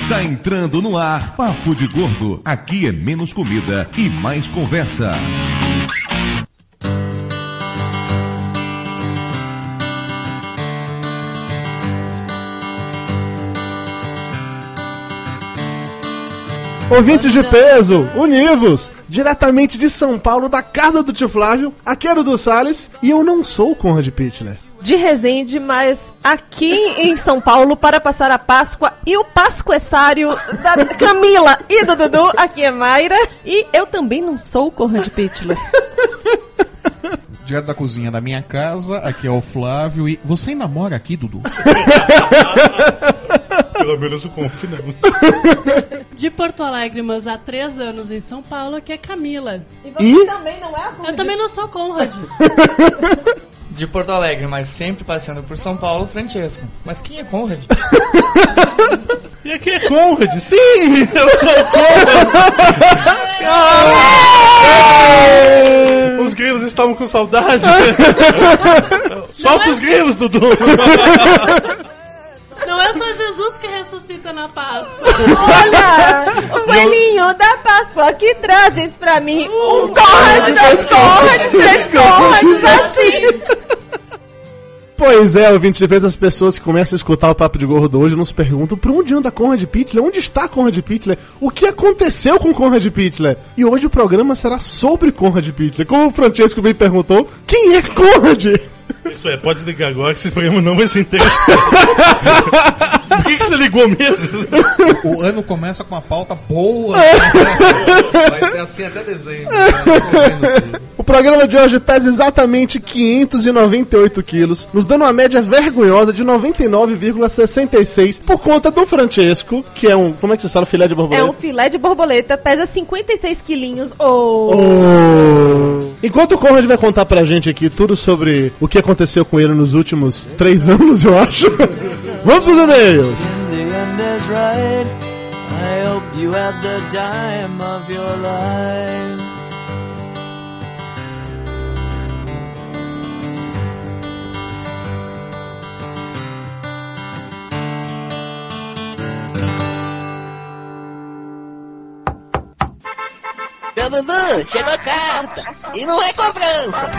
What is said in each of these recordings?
Está entrando no ar Papo de Gordo. Aqui é menos comida e mais conversa. Ouvintes de peso, univos! Diretamente de São Paulo, da casa do tio Flávio, aqui é o do Salles e eu não sou o Conrad Pittler. De Resende, mas aqui em São Paulo para passar a Páscoa e o pascoessário da Camila e do Dudu, aqui é Mayra. E eu também não sou o Conrad Pittler. Direto da cozinha da minha casa, aqui é o Flávio e. Você ainda mora aqui, Dudu? Pelo menos o conte não. De Porto Alegre, mas há três anos em São Paulo, que é Camila. E você E? também não é a Eu também não sou Conrad. De Porto Alegre, mas sempre passando por São Paulo, Francesco. Mas quem é Conrad? E aqui é Conrad. Sim, eu sou o Conrad. Os grilos estavam com saudade. Solta os grilos, Dudu. Não é só Jesus que ressuscita na Páscoa. Olha, o coelhinho da Páscoa que trazes pra mim um Conrad, dois Conrads, três Conrads, assim. Pois é, ouvinte de vez as pessoas que começam a escutar o Papo de Gordo hoje nos perguntam por onde anda Conrad Pittler? Onde está Conrad Pittler? O que aconteceu com Conrad Pittler? E hoje o programa será sobre Conrad Pittler. Como o Francesco bem perguntou, quem é Conrad? Isso é, pode ligar agora que esse programa não vai ser interessante. Por que, que você ligou mesmo? O ano começa com uma pauta boa. Vai ser assim até dezembro. né? O programa de hoje pesa exatamente 598 quilos, nos dando uma média vergonhosa de 99,66 por conta do Francesco, que é um. Como é que você fala? Filé de É borboleta? um filé de borboleta, pesa 56 quilinhos. Oh. Oh. Enquanto o Conrad vai contar pra gente aqui tudo sobre o que aconteceu com ele nos últimos três anos, eu acho. Vamos pros e-mails! I hope you had the time of your life. Chegou carta. E não é cobrança.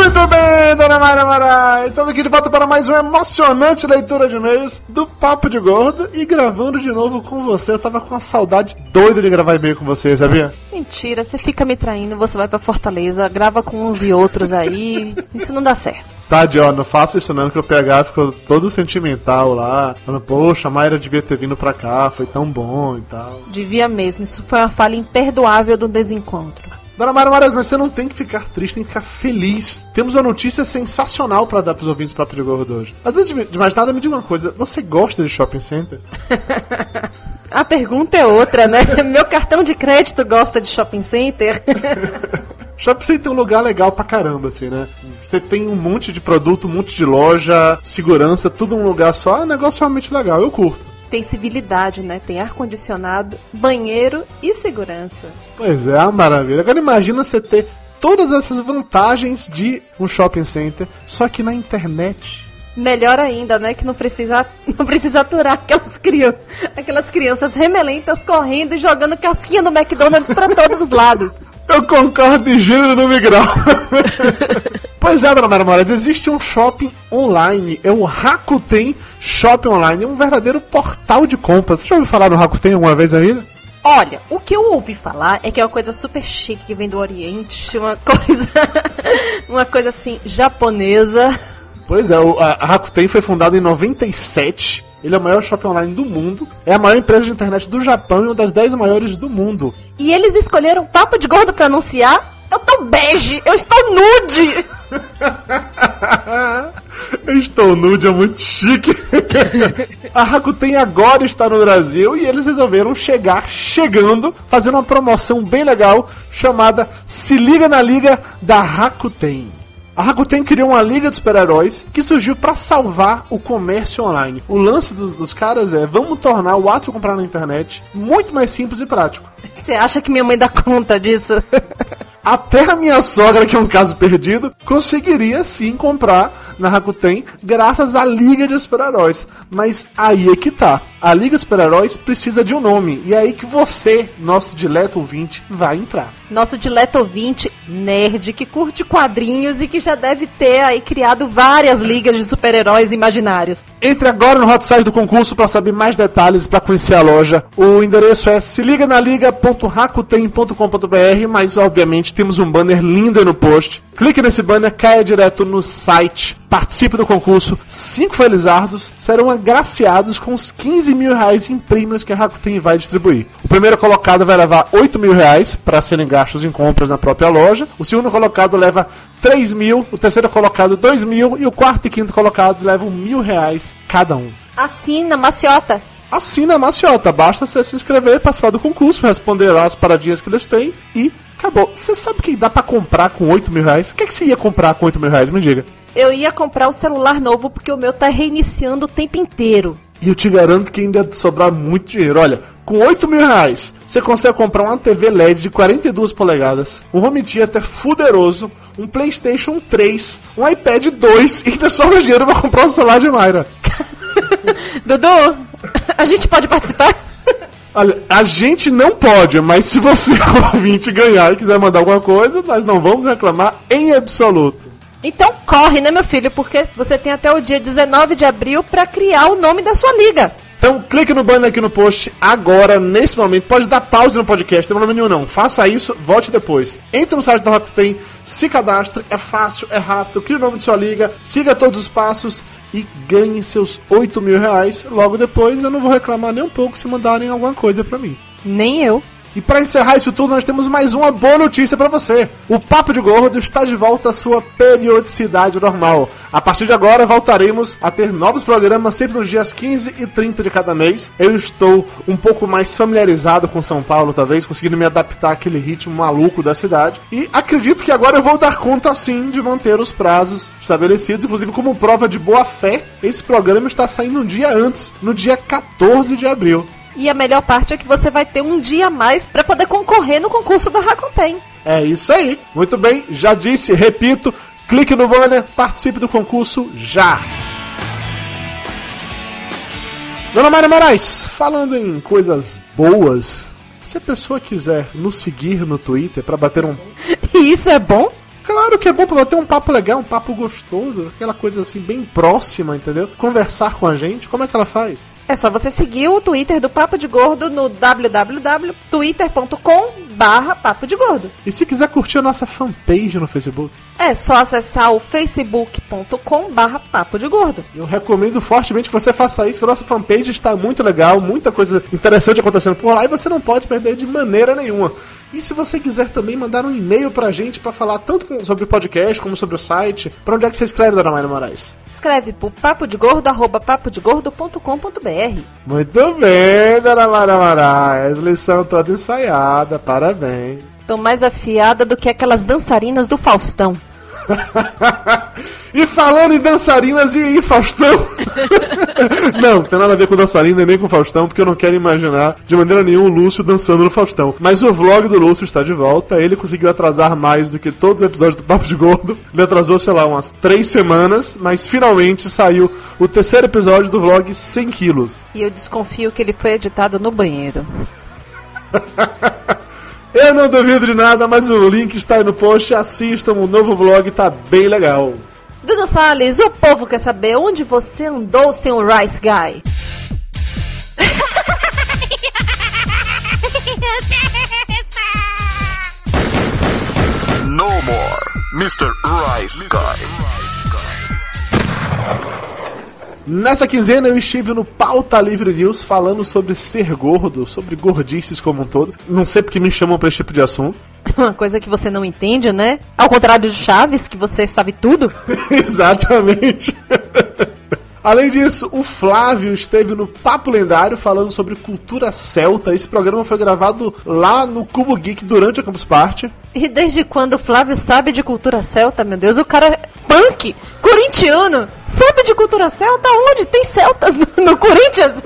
Muito bem, dona Mayra Moraes! Estamos aqui de volta para mais uma emocionante leitura de e-mails do Papo de Gordo e gravando de novo com você. Eu tava com uma saudade doida de gravar e-mail com você, sabia? Mentira, você fica me traindo, você vai pra Fortaleza, grava com uns e outros aí. Isso não dá certo. Tade, ó, não faça isso não, que o PH ficou todo sentimental lá, falando, poxa, a Mayra devia ter vindo pra cá, foi tão bom e tal. Devia mesmo, isso foi uma falha imperdoável do desencontro. Dona Mayra Moraes, mas você não tem que ficar triste, tem que ficar feliz. Temos uma notícia sensacional pra dar pros ouvintes do Papo de Gordo hoje. Mas antes de de mais nada, me diga uma coisa, você gosta de shopping center? A pergunta é outra, né? Meu cartão de crédito gosta de shopping center. Shopping Center é um lugar legal pra caramba, assim, né? Você tem um monte de produto, um monte de loja, segurança, tudo num lugar só. É um negócio realmente legal, eu curto. Tem civilidade, né? Tem ar-condicionado, banheiro e segurança. Pois é, uma maravilha. Agora imagina você ter todas essas vantagens de um shopping center, só que na internet. Melhor ainda, né? Que não precisa, não precisa aturar aquelas, aquelas crianças remelentas correndo e jogando casquinha no McDonald's pra todos os lados. Eu concordo em gênero no migral. pois é, dona Mara Moraes, existe um shopping online, é o Rakuten Shopping Online, é um verdadeiro portal de compras. Você já ouviu falar no Rakuten alguma vez ainda? Olha, o que eu ouvi falar é que é uma coisa super chique que vem do Oriente, uma coisa. uma coisa assim, japonesa. Pois é, o- a a Rakuten foi fundada em 97. Ele é o maior shopping online do mundo. É a maior empresa de internet do Japão e uma das 10 maiores do mundo. E eles escolheram papo de gordo pra anunciar. Eu tô bege, eu estou nude. Eu estou nude, é muito chique. a Rakuten agora está no Brasil e eles resolveram chegar chegando, fazendo uma promoção bem legal chamada Se Liga na Liga da Rakuten. A Rakuten criou uma liga de super-heróis que surgiu para salvar o comércio online. O lance dos, dos caras é: vamos tornar o ato de comprar na internet muito mais simples e prático. Você acha que minha mãe dá conta disso? Até a minha sogra, que é um caso perdido, conseguiria sim comprar na Rakuten graças à Liga de Super-Heróis. Mas aí é que tá. A Liga de Super-Heróis precisa de um nome. E é aí que você, nosso dileto ouvinte, vai entrar. Nosso dileto ouvinte, nerd, que curte quadrinhos e que já deve ter aí criado várias ligas de super-heróis imaginários. Entre agora no hot site do concurso para saber mais detalhes para conhecer a loja. O endereço é se liga na liga.rakuten.com.br, mas obviamente temos um banner lindo no post. Clique nesse banner, caia direto no site, participe do concurso. Cinco felizardos serão agraciados com os 15 mil reais em prêmios que a Rakuten vai distribuir. O primeiro colocado vai levar 8 mil reais para serem gastos em compras na própria loja. O segundo colocado leva 3 mil, o terceiro colocado 2 mil e o quarto e quinto colocados levam mil reais cada um. Assina, maciota. Assina a Maciota, basta você se inscrever, participar do concurso, responder lá as paradinhas que eles têm e acabou. Você sabe o que dá pra comprar com 8 mil reais? O que, é que você ia comprar com 8 mil reais? Me diga. Eu ia comprar um celular novo porque o meu tá reiniciando o tempo inteiro. E eu te garanto que ainda sobrar muito dinheiro. Olha, com 8 mil reais, você consegue comprar uma TV LED de 42 polegadas, um home theater fuderoso, um Playstation 3, um iPad 2 e ainda sobra dinheiro pra comprar um celular de Mayra. Dudu, a gente pode participar? Olha, a gente não pode, mas se você ouvinte ganhar e quiser mandar alguma coisa, nós não vamos reclamar em absoluto. Então corre, né, meu filho? Porque você tem até o dia 19 de abril pra criar o nome da sua liga. Então clique no banner aqui no post agora, nesse momento. Pode dar pause no podcast, não tem problema nenhum não. Faça isso, volte depois. Entre no site da Rakuten, se cadastre, é fácil, é rápido, crie o nome de sua liga, siga todos os passos e ganhe seus 8 mil reais. Logo depois eu não vou reclamar nem um pouco se mandarem alguma coisa pra mim. Nem eu. E para encerrar isso tudo, nós temos mais uma boa notícia para você. O Papo de Gordo está de volta à sua periodicidade normal. A partir de agora, voltaremos a ter novos programas sempre nos dias 15 e 30 de cada mês. Eu estou um pouco mais familiarizado com São Paulo, talvez, conseguindo me adaptar àquele ritmo maluco da cidade. E acredito que agora eu vou dar conta, sim, de manter os prazos estabelecidos. Inclusive, como prova de boa fé, esse programa está saindo um dia antes, no dia 14 de abril. E a melhor parte é que você vai ter um dia a mais pra poder concorrer no concurso da Rakuten. É isso aí. Muito bem, já disse, repito, clique no banner, participe do concurso já. Dona Maria Moraes, falando em coisas boas, se a pessoa quiser nos seguir no Twitter pra bater um. E isso é bom? Claro que é bom pra bater um papo legal, um papo gostoso, aquela coisa assim bem próxima, entendeu? Conversar com a gente, como é que ela faz? É só você seguir o Twitter do Papo de Gordo no www.twitter.com barra Papo de Gordo. E se quiser curtir a nossa fanpage no Facebook? É só acessar o facebook.com barra Papo de Gordo. Eu recomendo fortemente que você faça isso, que a nossa fanpage está muito legal, muita coisa interessante acontecendo por lá e você não pode perder de maneira nenhuma. E se você quiser também mandar um e-mail pra gente pra falar tanto com- sobre o podcast como sobre o site, pra onde é que você escreve, Dona Mayra Moraes? Escreve pro papodegordo.com.br. Muito bem, Dona Mayra Moraes, lição toda ensaiada, parabéns. Tô mais afiada do que aquelas dançarinas do Faustão. E falando em dançarinas e em Faustão. não, tem nada a ver com dançarina nem com Faustão, porque eu não quero imaginar de maneira nenhuma o Lúcio dançando no Faustão. Mas o vlog do Lúcio está de volta. Ele conseguiu atrasar mais do que todos os episódios do Papo de Gordo. Ele atrasou, sei lá, umas três semanas, mas finalmente saiu o terceiro episódio do vlog 100 quilos. E eu desconfio que ele foi editado no banheiro. Eu não duvido de nada, mas o link está aí no post. Assistam, o novo vlog tá bem legal. Dudu Salles, o povo quer saber onde você andou sem o Rice Guy. No more, Mr. Rice Guy. Nessa quinzena eu estive no Pauta Livre News falando sobre ser gordo, sobre gordices como um todo. Não sei porque me chamam pra esse tipo de assunto. Uma coisa que você não entende, né? Ao contrário de Chaves, que você sabe tudo. Exatamente. Além disso, o Flávio esteve no Papo Lendário falando sobre cultura celta. Esse programa foi gravado lá no Cubo Geek durante a Campus Party. E desde quando o Flávio sabe de cultura celta, meu Deus? O cara é punk, corintiano, sabe de cultura celta? Onde? Tem celtas no, no Corinthians?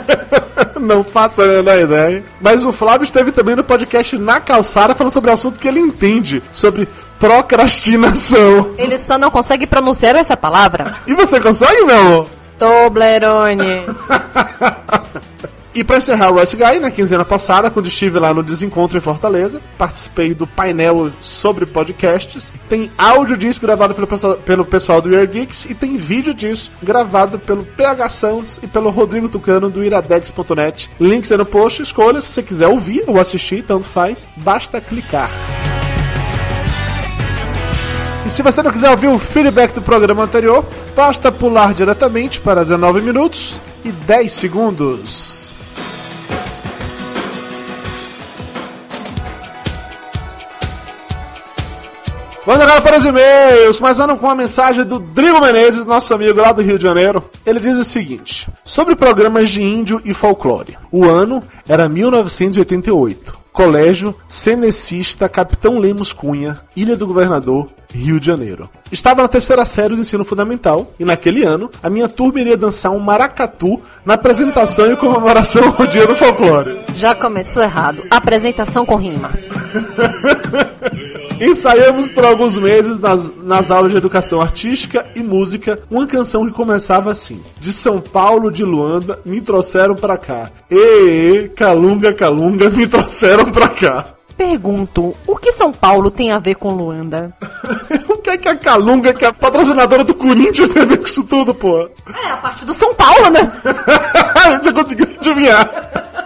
Não faço a menor ideia. Mas o Flávio esteve também no podcast Na Calçada falando sobre o assunto que ele entende, sobre procrastinação. Ele só não consegue pronunciar essa palavra. E você consegue, meu amor? Toblerone. E pra encerrar o Rice Guy, na quinzena passada, quando estive lá no Desencontro em Fortaleza, participei do painel sobre podcasts. Tem áudio disso gravado pelo pessoal, pelo pessoal do Ear Geeks e tem vídeo disso gravado pelo PH Sounds e pelo Rodrigo Tucano do iradex.net. Links aí no post, escolha se você quiser ouvir ou assistir, tanto faz, basta clicar. E se você não quiser ouvir o feedback do programa anterior, basta pular diretamente para 19 minutos e 10 segundos. Vamos agora para os e-mails, começando com a mensagem do Drigo Menezes, nosso amigo lá do Rio de Janeiro. Ele diz o seguinte: sobre programas de índio e folclore. O ano era 1988. Colégio Cenecista Capitão Lemos Cunha, Ilha do Governador, Rio de Janeiro. Estava na terceira série do ensino fundamental e naquele ano a minha turma iria dançar um maracatu na apresentação e comemoração ao Dia do Folclore. Já começou errado. Apresentação com rima. Ensaiamos por alguns meses nas, nas aulas de educação artística e música uma canção que começava assim: De São Paulo, de Luanda, me trouxeram pra cá. Ê, calunga, calunga, me trouxeram pra cá. Pergunto, o que São Paulo tem a ver com Luanda? o que é que a Calunga, que é a patrocinadora do Corinthians, tem a ver com isso tudo, pô? É, a parte do São Paulo, né? Você conseguiu adivinhar.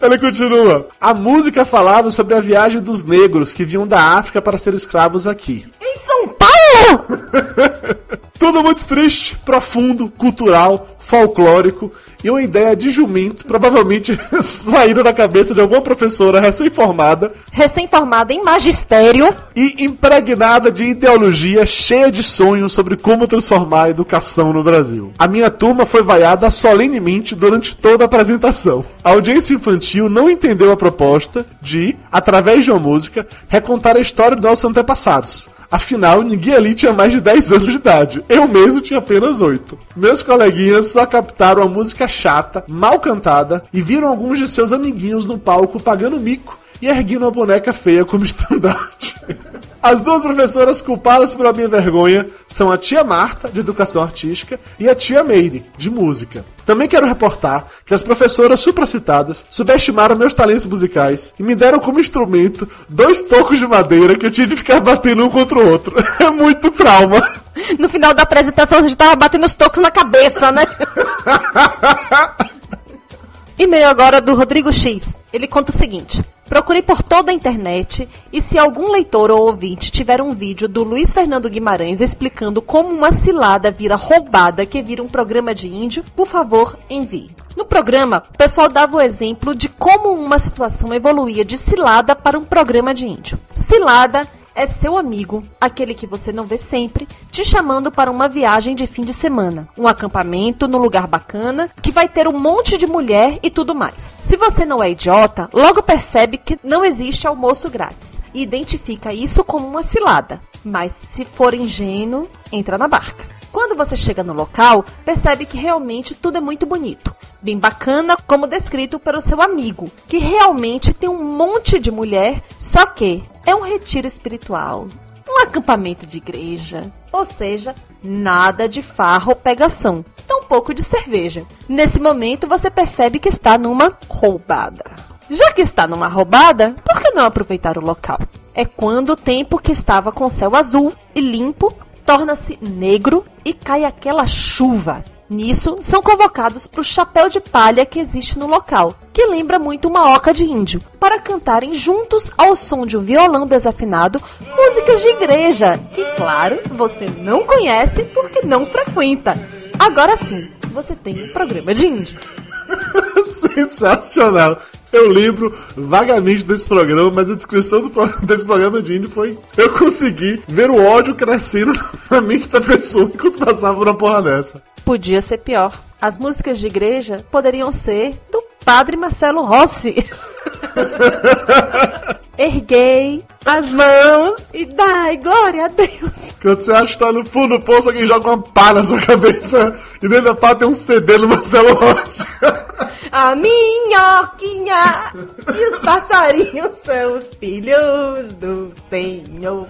Ele continua. A música falava sobre a viagem dos negros que vinham da África para ser escravos aqui. Em São Paulo! Tudo muito triste, profundo, cultural, folclórico e uma ideia de jumento, provavelmente saída da cabeça de alguma professora recém-formada. Recém-formada em magistério. E impregnada de ideologia cheia de sonhos sobre como transformar a educação no Brasil. A minha turma foi vaiada solenemente durante toda a apresentação. A audiência infantil não entendeu a proposta de, através de uma música, recontar a história dos nossos antepassados. Afinal, ninguém ali tinha mais de 10 anos de idade. Eu mesmo tinha apenas 8. Meus coleguinhas só captaram a música chata, mal cantada e viram alguns de seus amiguinhos no palco pagando mico e erguendo uma boneca feia como estandarte. As duas professoras culpadas pela minha vergonha são a tia Marta, de Educação Artística, e a tia Meire, de Música. Também quero reportar que as professoras supracitadas subestimaram meus talentos musicais e me deram como instrumento dois tocos de madeira que eu tinha de ficar batendo um contra o outro. É muito trauma. No final da apresentação, a gente tava batendo os tocos na cabeça, né? E-mail agora do Rodrigo X. Ele conta o seguinte: Procurei por toda a internet e se algum leitor ou ouvinte tiver um vídeo do Luiz Fernando Guimarães explicando como uma cilada vira roubada que vira um programa de índio, por favor, envie. No programa, o pessoal dava o exemplo de como uma situação evoluía de cilada para um programa de índio. Cilada é seu amigo, aquele que você não vê sempre, te chamando para uma viagem de fim de semana, um acampamento no lugar bacana, que vai ter um monte de mulher e tudo mais. Se você não é idiota, logo percebe que não existe almoço grátis e identifica isso como uma cilada. Mas se for ingênuo, entra na barca. Quando você chega no local, percebe que realmente tudo é muito bonito. Bem bacana, como descrito pelo seu amigo, que realmente tem um monte de mulher, só que é um retiro espiritual, um acampamento de igreja, ou seja, nada de farra ou pegação, tampouco de cerveja. Nesse momento você percebe que está numa roubada. Já que está numa roubada, por que não aproveitar o local? É quando o tempo que estava com céu azul e limpo torna-se negro e cai aquela chuva. Nisso, são convocados para o chapéu de palha que existe no local, que lembra muito uma oca de índio, para cantarem juntos ao som de um violão desafinado músicas de igreja, que, claro, você não conhece porque não frequenta. Agora sim, você tem um programa de índio. Sensacional! Eu lembro vagamente desse programa, mas a descrição do pro desse programa de índio foi. Eu consegui ver o ódio crescendo na mente da pessoa enquanto passava por uma porra dessa. Podia ser pior. As músicas de igreja poderiam ser do padre Marcelo Rossi. Erguei as mãos e dai glória a Deus. Quando você acha que tá no fundo do poço, alguém joga uma pá na sua cabeça e dentro da pá tem um CD do Marcelo Rossi. A minhoquinha e os passarinhos são os filhos do Senhor.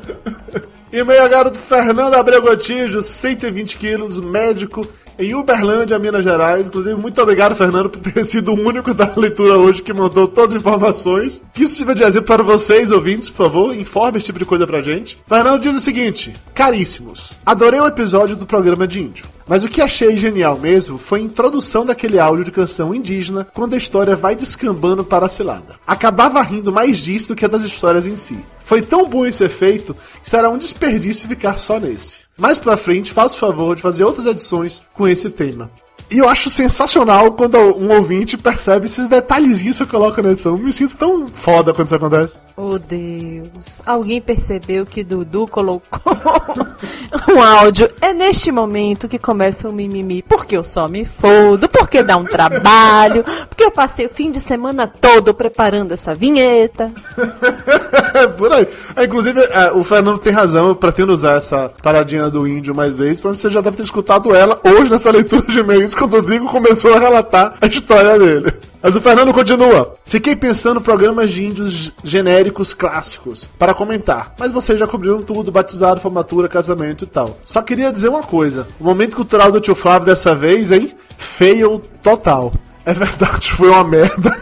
E meio agora do Fernando Abreu Gotijo, 120 quilos, médico em Uberlândia, Minas Gerais. Inclusive, muito obrigado, Fernando, por ter sido o único da leitura hoje que mandou todas as informações. Que isso sirva de exemplo para vocês, ouvintes, por favor, informe esse tipo de coisa pra gente. Fernando diz o seguinte: Caríssimos, adorei o episódio do programa de índio. Mas o que achei genial mesmo foi a introdução daquele áudio de canção indígena quando a história vai descambando para a cilada. Acabava rindo mais disso do que das histórias em si. Foi tão bom esse efeito que será um desperdício ficar só nesse. Mais pra frente, faça o favor de fazer outras edições com esse tema. E eu acho sensacional quando um ouvinte percebe esses detalhezinhos que eu coloco na edição. Eu me sinto tão foda quando isso acontece. Oh Deus, alguém percebeu que Dudu colocou um áudio. É neste momento que começa o mimimi. Porque eu só me fodo, porque dá um trabalho, porque eu passei o fim de semana todo preparando essa vinheta. Por aí. É, inclusive, é, o Fernando tem razão, eu pretendo usar essa paradinha do índio mais vezes, você já deve ter escutado ela hoje nessa leitura de e-mails, quando o Rodrigo começou a relatar a história dele. Mas o Fernando continua. Fiquei pensando programas de índios genéricos clássicos para comentar, mas vocês já cobriram tudo, batizado, formatura, casamento e tal. Só queria dizer uma coisa: o momento cultural do tio Flávio dessa vez, hein? Fail total. É verdade, foi uma merda.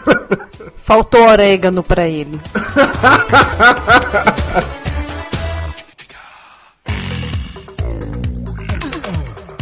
Faltou orégano pra ele.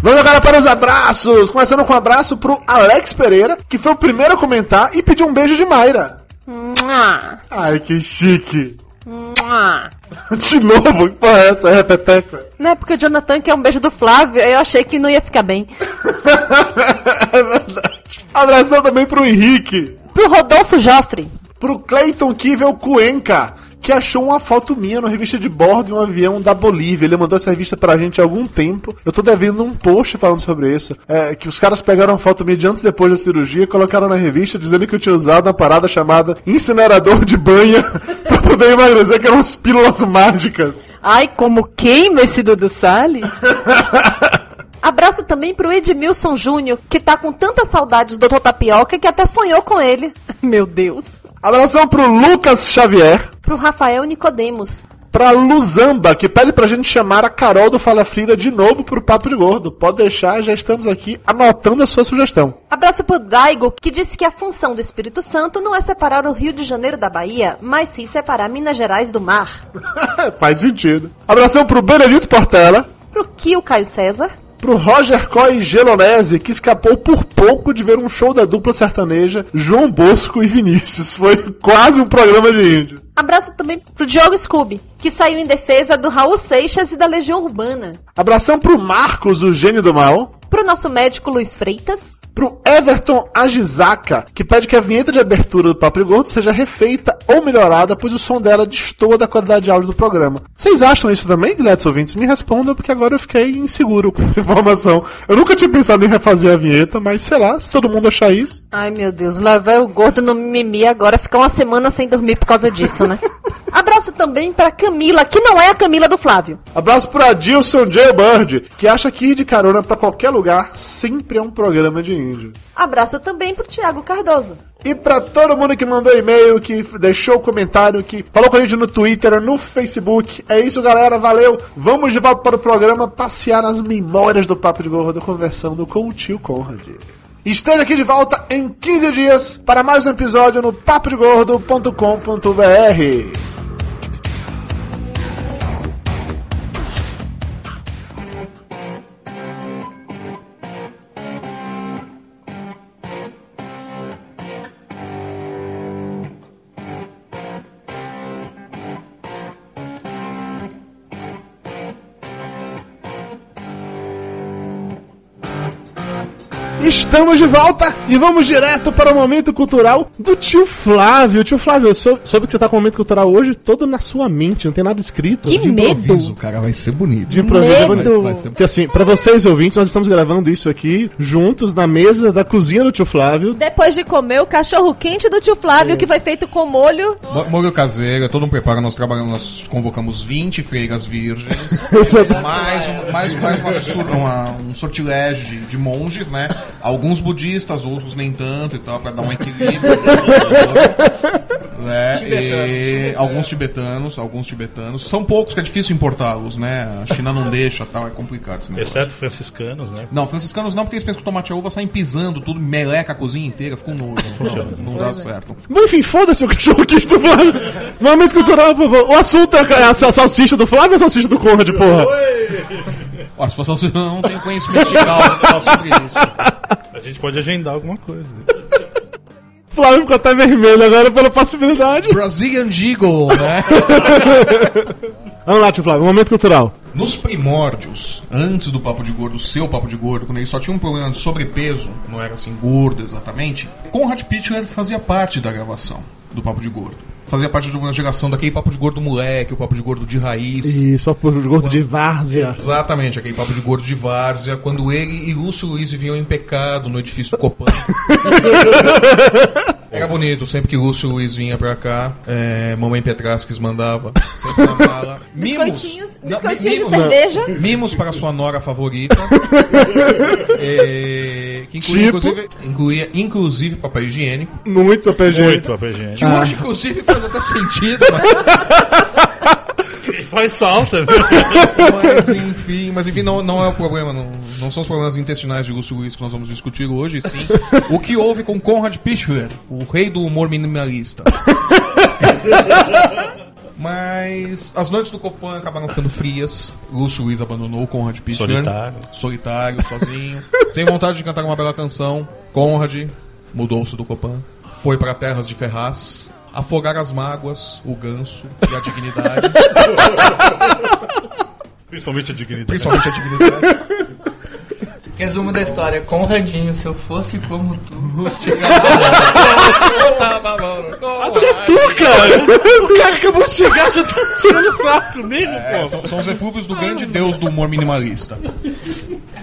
Vamos agora para os abraços. Começando com um abraço pro Alex Pereira, que foi o primeiro a comentar e pediu um beijo de Mayra. Mua, Ai, que chique. mua. De novo, que porra é essa? É repeteca. Não é porque o Jonathan quer um beijo do Flávio, aí eu achei que não ia ficar bem. é verdade. Abração também pro Henrique. Pro Rodolfo Joffre. Pro Clayton Kivel Cuenca, que achou uma foto minha na revista de bordo de um avião da Bolívia. Ele mandou essa revista pra gente há algum tempo. Eu tô devendo um post falando sobre isso. É, que os caras pegaram uma foto minha de antes e depois da cirurgia, colocaram na revista dizendo que eu tinha usado uma parada chamada incinerador de banha pra poder emagrecer, que eram umas pílulas mágicas. Ai, como queima esse Dudu Salles. Abraço também pro Edmilson Júnior, que tá com tantas saudades do Dr. Tapioca que até sonhou com ele. Meu Deus. Abração pro Lucas Xavier. Pro Rafael Nicodemos. Pra Luzamba, que pede pra gente chamar a Carol do Fala Frida de novo pro Papo de Gordo. Pode deixar, já estamos aqui anotando a sua sugestão. Abraço pro Daigo, que disse que a função do Espírito Santo não é separar o Rio de Janeiro da Bahia, mas sim separar Minas Gerais do mar. Faz sentido. Abração pro Benedito Portela. Pro Kio Caio César. Pro Roger Coy Gelonese, que escapou por pouco de ver um show da dupla sertaneja João Bosco e Vinícius. Foi quase um programa de índio. Abraço também pro Diogo Scooby, que saiu em defesa do Raul Seixas e da Legião Urbana. Abração pro Marcos, o gênio do mal. Pro nosso médico Luiz Freitas. Pro Everton Agisaca, que pede que a vinheta de abertura do Papo Gordo seja refeita ou melhorada, pois o som dela destoa da qualidade de áudio do programa. Vocês acham isso também, diletos ouvintes? Me respondam, porque agora eu fiquei inseguro com essa informação. Eu nunca tinha pensado em refazer a vinheta, mas sei lá, se todo mundo achar isso. Ai meu Deus, lá vai o gordo no mimimi agora, fica uma semana sem dormir por causa disso, né? Abraço também pra Camila, que não é a Camila do Flávio. Abraço pro Adilson J. Bird, que acha que ir de carona pra qualquer lugar sempre é um programa de índio. Abraço também pro Thiago Cardoso. E pra todo mundo que mandou e-mail, que deixou comentário, que falou com a gente no Twitter, no Facebook. É isso, galera. Valeu. Vamos de volta para o programa passear nas memórias do Papo de Gordo, conversando com o tio Conrad. Esteja aqui de volta em 15 dias para mais um episódio no papodegordo.com.br. Estamos de volta e vamos direto para o momento cultural do tio Flávio. Tio Flávio, eu sou, soube que você tá com o momento cultural hoje todo na sua mente, não tem nada escrito. Que De medo! improviso, cara, vai ser bonito. De improviso é Medo! bonito. Vai ser- Porque assim, pra vocês ouvintes, nós estamos gravando isso aqui juntos na mesa da cozinha do tio Flávio. Depois de comer o cachorro quente do tio Flávio, que foi feito com molho. Mo- Molho caseiro, é todo um preparo. Nós trabalhamos, nós convocamos 20 freiras virgens. mais, um, mais, mais uma uma- um sortilégio de, de monges, né? Alguns budistas, outros nem tanto e tal, pra dar um equilíbrio. né? E alguns tibetanos, alguns tibetanos. São poucos que é difícil importá-los, né? A China não deixa tal, é complicado esse negócio. Exceto franciscanos, né? Não, franciscanos não, porque eles pensam que o tomate e a uva saem pisando tudo, meleca a cozinha inteira, fica um nojo. Não, não dá certo. Mas enfim, foda-se o cachorro quente do Flávio. Momento cultural. O assunto é a sa- salsicha do Flávio ou a salsicha do Conrad, porra? Ó, se fosse eu não tenho conhecimento de causa sobre isso. A gente pode agendar alguma coisa. Flávio ficou até vermelho agora pela possibilidade. Brazilian Eagle, né? Vamos lá, tio Flávio, momento cultural. Nos primórdios, antes do Papo de Gordo, o seu Papo de Gordo, quando ele só tinha um problema de sobrepeso, não era assim gordo exatamente, Conrad Pichler fazia parte da gravação do Papo de Gordo. Fazia parte de uma geração daquele Papo de Gordo moleque, o Papo de Gordo de raiz. Isso, papo de gordo de várzea. Exatamente, aquele papo de gordo de várzea, quando ele e Lúcio Luiz viviam em pecado no edifício Copan. Era bonito, sempre que Lúcio Luiz vinha pra cá, é, Mamãe Petrasques mandava, sempre na mala. Biscoitinhos, Não, biscoitinhos de mimos- cerveja. Mimos para sua nora favorita. é, que incluía, Tipo? inclusive, incluía, inclusive papel higiênico. Muito papel higiênico. Muito papel higiênico. Que hoje, inclusive, faz até sentido, mas Faz falta, Mas enfim, mas enfim, não, não é o problema. Não, não são os problemas intestinais de Lúcio Luiz que nós vamos discutir hoje, sim. O que houve com Conrad Pichler, o rei do humor minimalista. Mas as noites do Copan acabaram ficando frias. Lúcio Luiz abandonou Conrad Pichler. Solitário. Solitário, sozinho. sem vontade de cantar uma bela canção. Conrad mudou-se do Copan. Foi para terras de Ferraz. Afogar as mágoas, o ganso e a dignidade. Principalmente a dignidade. Principalmente a dignidade. Resumo da história: Conradinho, se eu fosse como tu. Tu, cara! O cara acabou de chegar, já tá tirando sarro comigo, É, pô. são, são os eflúvios do grande deus do humor minimalista.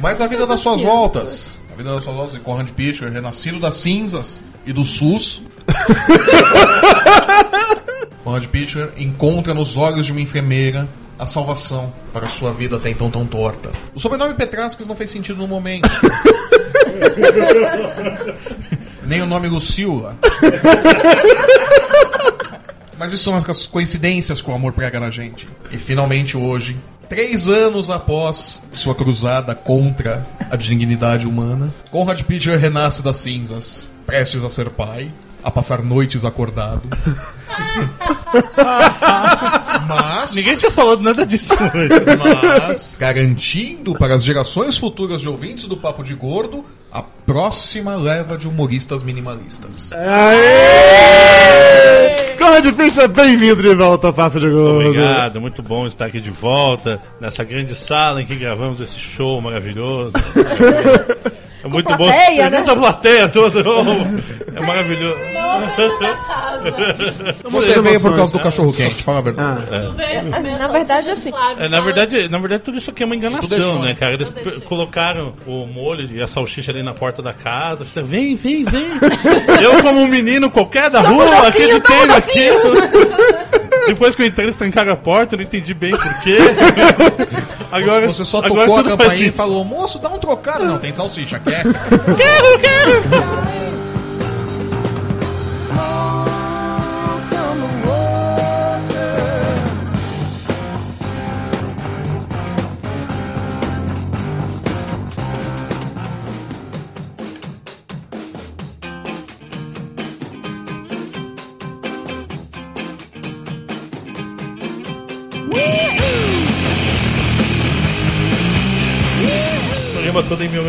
Mas a vida das suas voltas, a vida das suas voltas de Conrad Pichler, renascido das cinzas e do SUS. Conrad Pichler encontra nos olhos de uma enfermeira a salvação para a sua vida até então tão torta. O sobrenome Petrasques não fez sentido no momento. Nem o nome Lucila. Mas isso são as coincidências que o amor prega na gente. E finalmente hoje, três anos após sua cruzada contra a dignidade humana, Conrad Pichler renasce das cinzas, prestes a ser pai, a passar noites acordado. Mas. Ninguém tinha falado nada disso hoje. Mas, garantindo para as gerações futuras de ouvintes do Papo de Gordo a próxima leva de humoristas minimalistas. Aê! Conrad Pichler, bem-vindo de volta ao Papo de Gordo. Obrigado, muito bom estar aqui de volta nessa grande sala em que gravamos esse show maravilhoso. É muito bom. plateia, Você né? essa plateia toda. É maravilhoso. Você veio por causa do cachorro quente, fala a verdade. Na verdade, assim. É, na verdade, na verdade, tudo isso aqui é uma Tu enganação, deixou, né, cara? Eles colocaram o molho e a salsicha ali na porta da casa. Fizeram, vem, vem, vem. Eu, como um menino qualquer da rua, acreditei naquilo. Depois que eu entrei, eles trancaram a porta, eu não entendi bem porquê. Agora, Você só agora tocou a campainha e falou: Moço, dá um trocado. Não, tem salsicha, quer? Quero, quero.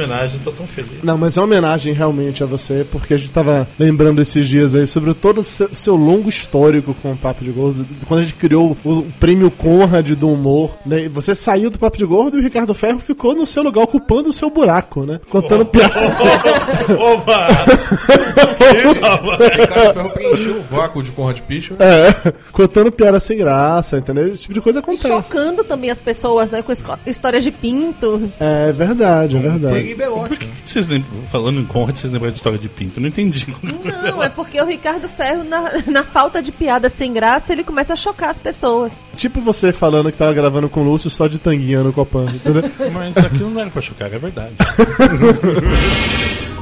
Homenagem, tô tão feliz. Não, mas é uma homenagem realmente a você, porque a gente tava lembrando esses dias aí sobre todo o seu, seu longo histórico com o Papo de Gordo, quando a gente criou o, prêmio Conrad do humor, né? E Você saiu do Papo de Gordo e o Ricardo Ferro ficou no seu lugar ocupando o seu buraco, né? Contando piada. Opa! Ricardo Ferro preencheu o vácuo de Conrad Pichel. É, contando piada sem graça, entendeu? Esse tipo de coisa acontece. Chocando também as pessoas, né? Com histórias de pinto. É verdade, é verdade. Por que vocês lembram, falando em Conrad, vocês lembram da história de Pinto? Não entendi. Não, é porque o Ricardo Ferro, na, na falta de piada sem graça, ele começa a chocar as pessoas. Tipo você falando que tava gravando com o Lúcio só de tanguinha no Copan, entendeu? Mas aquilo não era pra chocar, é verdade.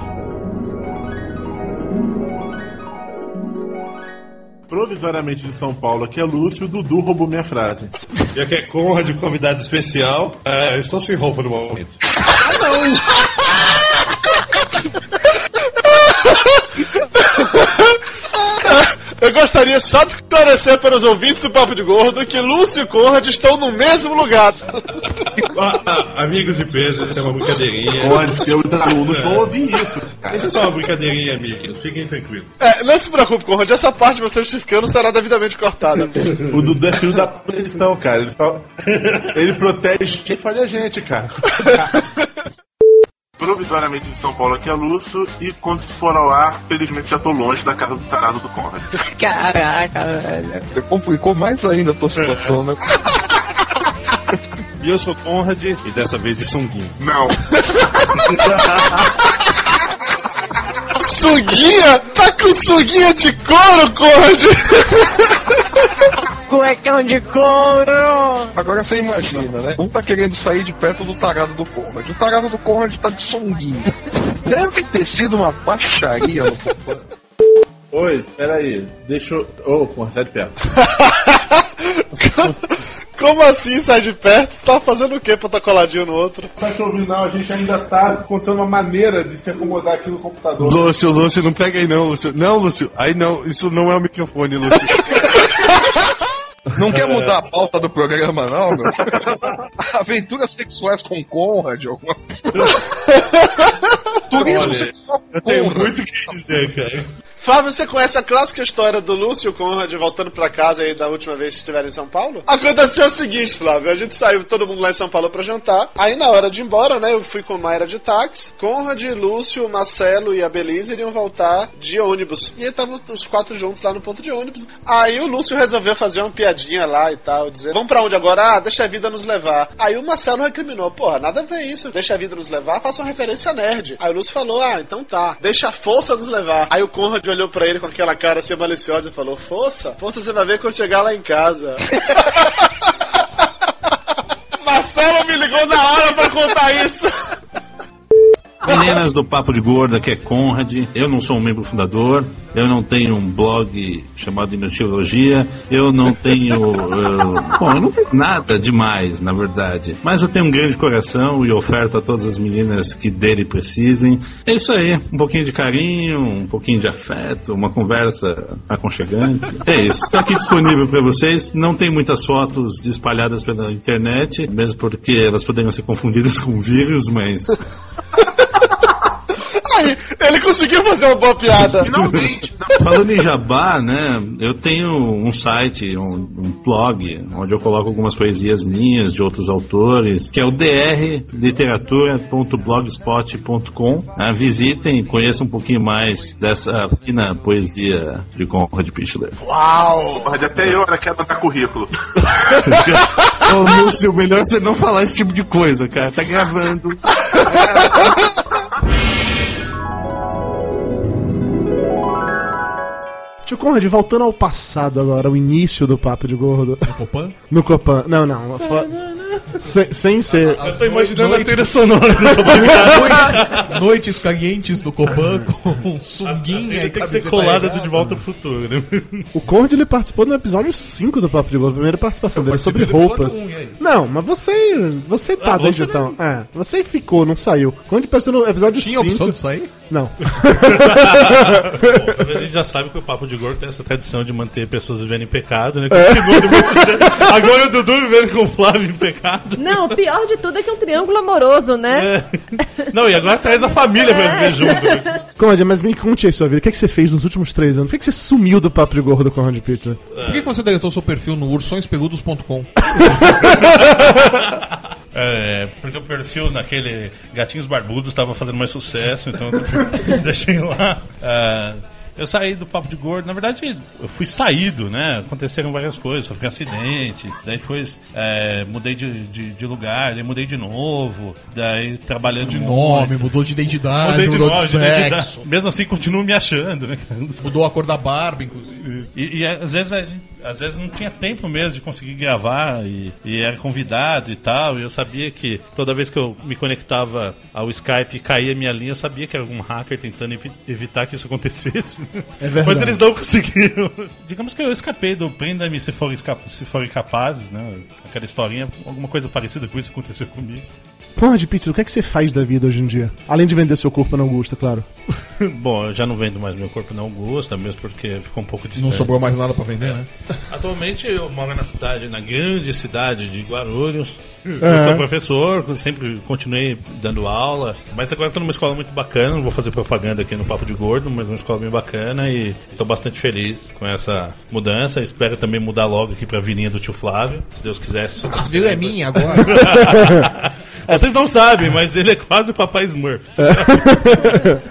Provisoriamente de São Paulo, aqui é Lúcio, o Dudu roubou minha frase. Já que é Conrad convidado especial, é, eu estou sem roupa no momento. Eu gostaria só de esclarecer para os ouvintes do Papo de Gordo que Lúcio e Conrad estão no mesmo lugar. Ah, ah, amigos e pesos, isso é uma brincadeirinha. Olha, eu e os alunos vão ouvir isso. cara. Isso é só uma brincadeirinha, amigos. Fiquem tranquilos. É, não se preocupe, Conrad, essa parte você justificando será devidamente cortada. O Dudu é filho da proteção, cara. Ele, só... ele protege quem falha a gente, cara. Provisoriamente de São Paulo, aqui é Lúcio, e quando for ao ar, felizmente já tô longe da casa do tarado do Conrad. Caraca, velho. Você complicou mais ainda a tua situação, né? E eu sou Conrad, e dessa vez de sunguinho. Não. Suguinha? Tá com suguinha de couro, Conrad? Cuecão de couro. Agora você imagina, né? Um tá querendo sair de perto do tarado do Conrad. O tarado do Conrad tá de songuinho. Deve ter sido uma baixaria no. Oi, peraí. Deixa eu. Ô, Conrad, sai de perto. Como assim sai de perto? Tá fazendo o que pra tá coladinho no outro? Tá te ouvindo, não? A gente ainda tá contando uma maneira de se acomodar aqui no computador. Lúcio, Lúcio, não pega aí não, Lúcio. Não, Lúcio. Aí não, isso não é o microfone, Lúcio. Não quer mudar a pauta do programa, não, meu? Aventuras sexuais com Conrad, alguma Turismo Olha, sexual com eu tenho Conrad. muito o que dizer, cara. Flávio, você conhece a clássica história do Lúcio Conrad voltando pra casa aí da última vez que estiveram em São Paulo? Aconteceu o seguinte, Flávio, a gente saiu todo mundo lá em São Paulo pra jantar. Aí na hora de ir embora, né, eu fui com Mayra de táxi. Conrad, Lúcio, Marcelo e a Belize iriam voltar de ônibus. E aí estavam os quatro juntos lá no ponto de ônibus. Aí o Lúcio resolveu fazer uma piadinha lá e tal, dizer, vamos pra onde agora? Ah, deixa a vida nos levar. Aí o Marcelo recriminou, porra, nada a ver isso, deixa a vida nos levar, faça uma referência nerd. Aí o Lúcio falou, ah, então tá, deixa a força nos levar. Aí o Conrad olhou pra ele com aquela cara assim maliciosa e falou, força? Força você vai ver quando chegar lá em casa. Marcelo me ligou na hora pra contar isso. Meninas do Papo de Gordo, aqui é Conrad. Eu não sou um membro fundador. Eu não tenho um blog chamado Inutilogia. Eu não tenho. eu- bom, eu não tenho nada demais, na verdade. Mas eu tenho um grande coração e oferto a todas as meninas que dele precisem. É isso aí. Um pouquinho de carinho, um pouquinho de afeto, uma conversa aconchegante. É isso. Estou aqui disponível para vocês. Não tem muitas fotos espalhadas pela internet, mesmo porque elas poderiam ser confundidas com vírus, mas. Ele conseguiu fazer uma boa piada. Finalmente. Falando em jabá, né? Eu tenho um site, um, um blog, onde eu coloco algumas poesias minhas, de outros autores, que é o drliteratura.blogspot.com. né? visitem, conheçam um pouquinho mais dessa fina poesia de Conrad Pichler. Uau! Conrad, até eu era quero dar currículo. Ô, Lúcio, melhor você não falar esse tipo de coisa, cara. Tá gravando. Tio Conrad, voltando ao passado agora, o início do Papo de Gordo. No Copan? No Copan. Não, não. Sem, sem ser. Eu tô imaginando a trilha sonora dessa Noite- Noites calientes do Copan com sunguinha e Tem que ser colada do De Volta ao Futuro, né? O Conrad ele participou no episódio 5 do Papo de Gordo, a primeira participação dele sobre roupas. um? Não, mas você. Você tá Ah, desde você então. É, você ficou, não saiu. Gente passou no episódio Tinha 5. opção de sair? Não. Bom, talvez a gente já sabe que o Papo de Gordo tem essa tradição de manter pessoas vivendo em pecado, né? Agora o Dudu vivendo com o Flávio em pecado. Não, o pior de tudo é que é um triângulo amoroso, né? Não, e agora traz a família pra viver junto. né? Conrad, mas me conte aí sua vida. O que, é que você fez nos últimos três anos? Por que, é que você sumiu do papo de gordo do Conrad Pizza? Por que, que você deletou seu perfil no ursõespeludos.com? É, porque o perfil naquele Gatinhos Barbudos estava fazendo mais sucesso, então eu deixei lá. Ah, eu saí do Papo de Gordo, na verdade, eu fui saído, né? Aconteceram várias coisas, sofri um acidente, daí depois é, mudei de, de, de lugar, daí mudei de novo, daí trabalhando De muito. nome, mudou de identidade, Mudei de mudou de nome, sexo. identidade. Mesmo assim, continuo me achando, né? Mudou a cor da barba, inclusive. E, e às vezes a gente- às vezes não tinha tempo mesmo de conseguir gravar e, e era convidado e tal. E eu sabia que toda vez que eu me conectava ao Skype e caía minha linha, eu sabia que era algum hacker tentando evi- evitar que isso acontecesse. É verdade. Mas eles não conseguiram. Digamos que eu escapei do prenda-me se forem forem capazes, né? Aquela historinha, alguma coisa parecida com isso aconteceu comigo. Conrad Pizza, o que é que você faz da vida hoje em dia? Além de vender seu corpo na Augusta, claro. Bom, eu já não vendo mais meu corpo na Augusta, mesmo porque ficou um pouco distante. Não sobrou mais nada pra vender, né? Atualmente eu moro na cidade, na grande cidade de Guarulhos. Eu É. sou professor, sempre continuei dando aula, mas agora estou numa escola muito bacana, não vou fazer propaganda aqui no Papo de Gordo, mas uma escola bem bacana e estou bastante feliz com essa mudança. Espero também mudar logo aqui para a vilinha do tio Flávio, se Deus quiser. se- A vila é minha agora. Vocês não sabem, mas ele é quase o papai Smurf.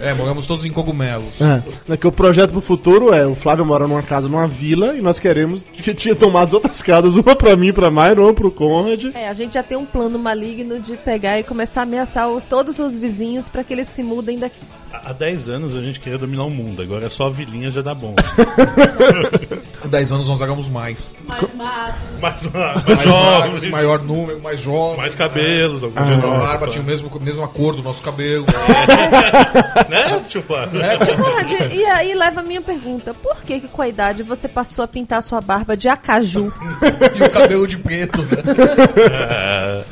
É, moramos todos em cogumelos. É. É que o projeto pro futuro é o Flávio mora numa casa numa vila e nós queremos que tinha tomado as outras casas, uma pra mim, pra Mayra, uma pro Conrad. É, a gente já tem um plano maligno de pegar e começar a ameaçar os- todos os vizinhos pra que eles se mudem daqui. Há 10 anos a gente queria dominar o mundo, agora é só a vilinha já dá bom. Há 10 anos nós éramos mais. Mais mato. mais, Mais mais jovens, maior número, mais jovens. mais cabelos, É. alguns A vezes barba tinha o mesmo, mesma cor do nosso cabelo. né, tio Flávio? Conrad, e aí leva a minha pergunta: por que, que com a idade você passou a pintar sua barba de acaju? e o cabelo de preto, né?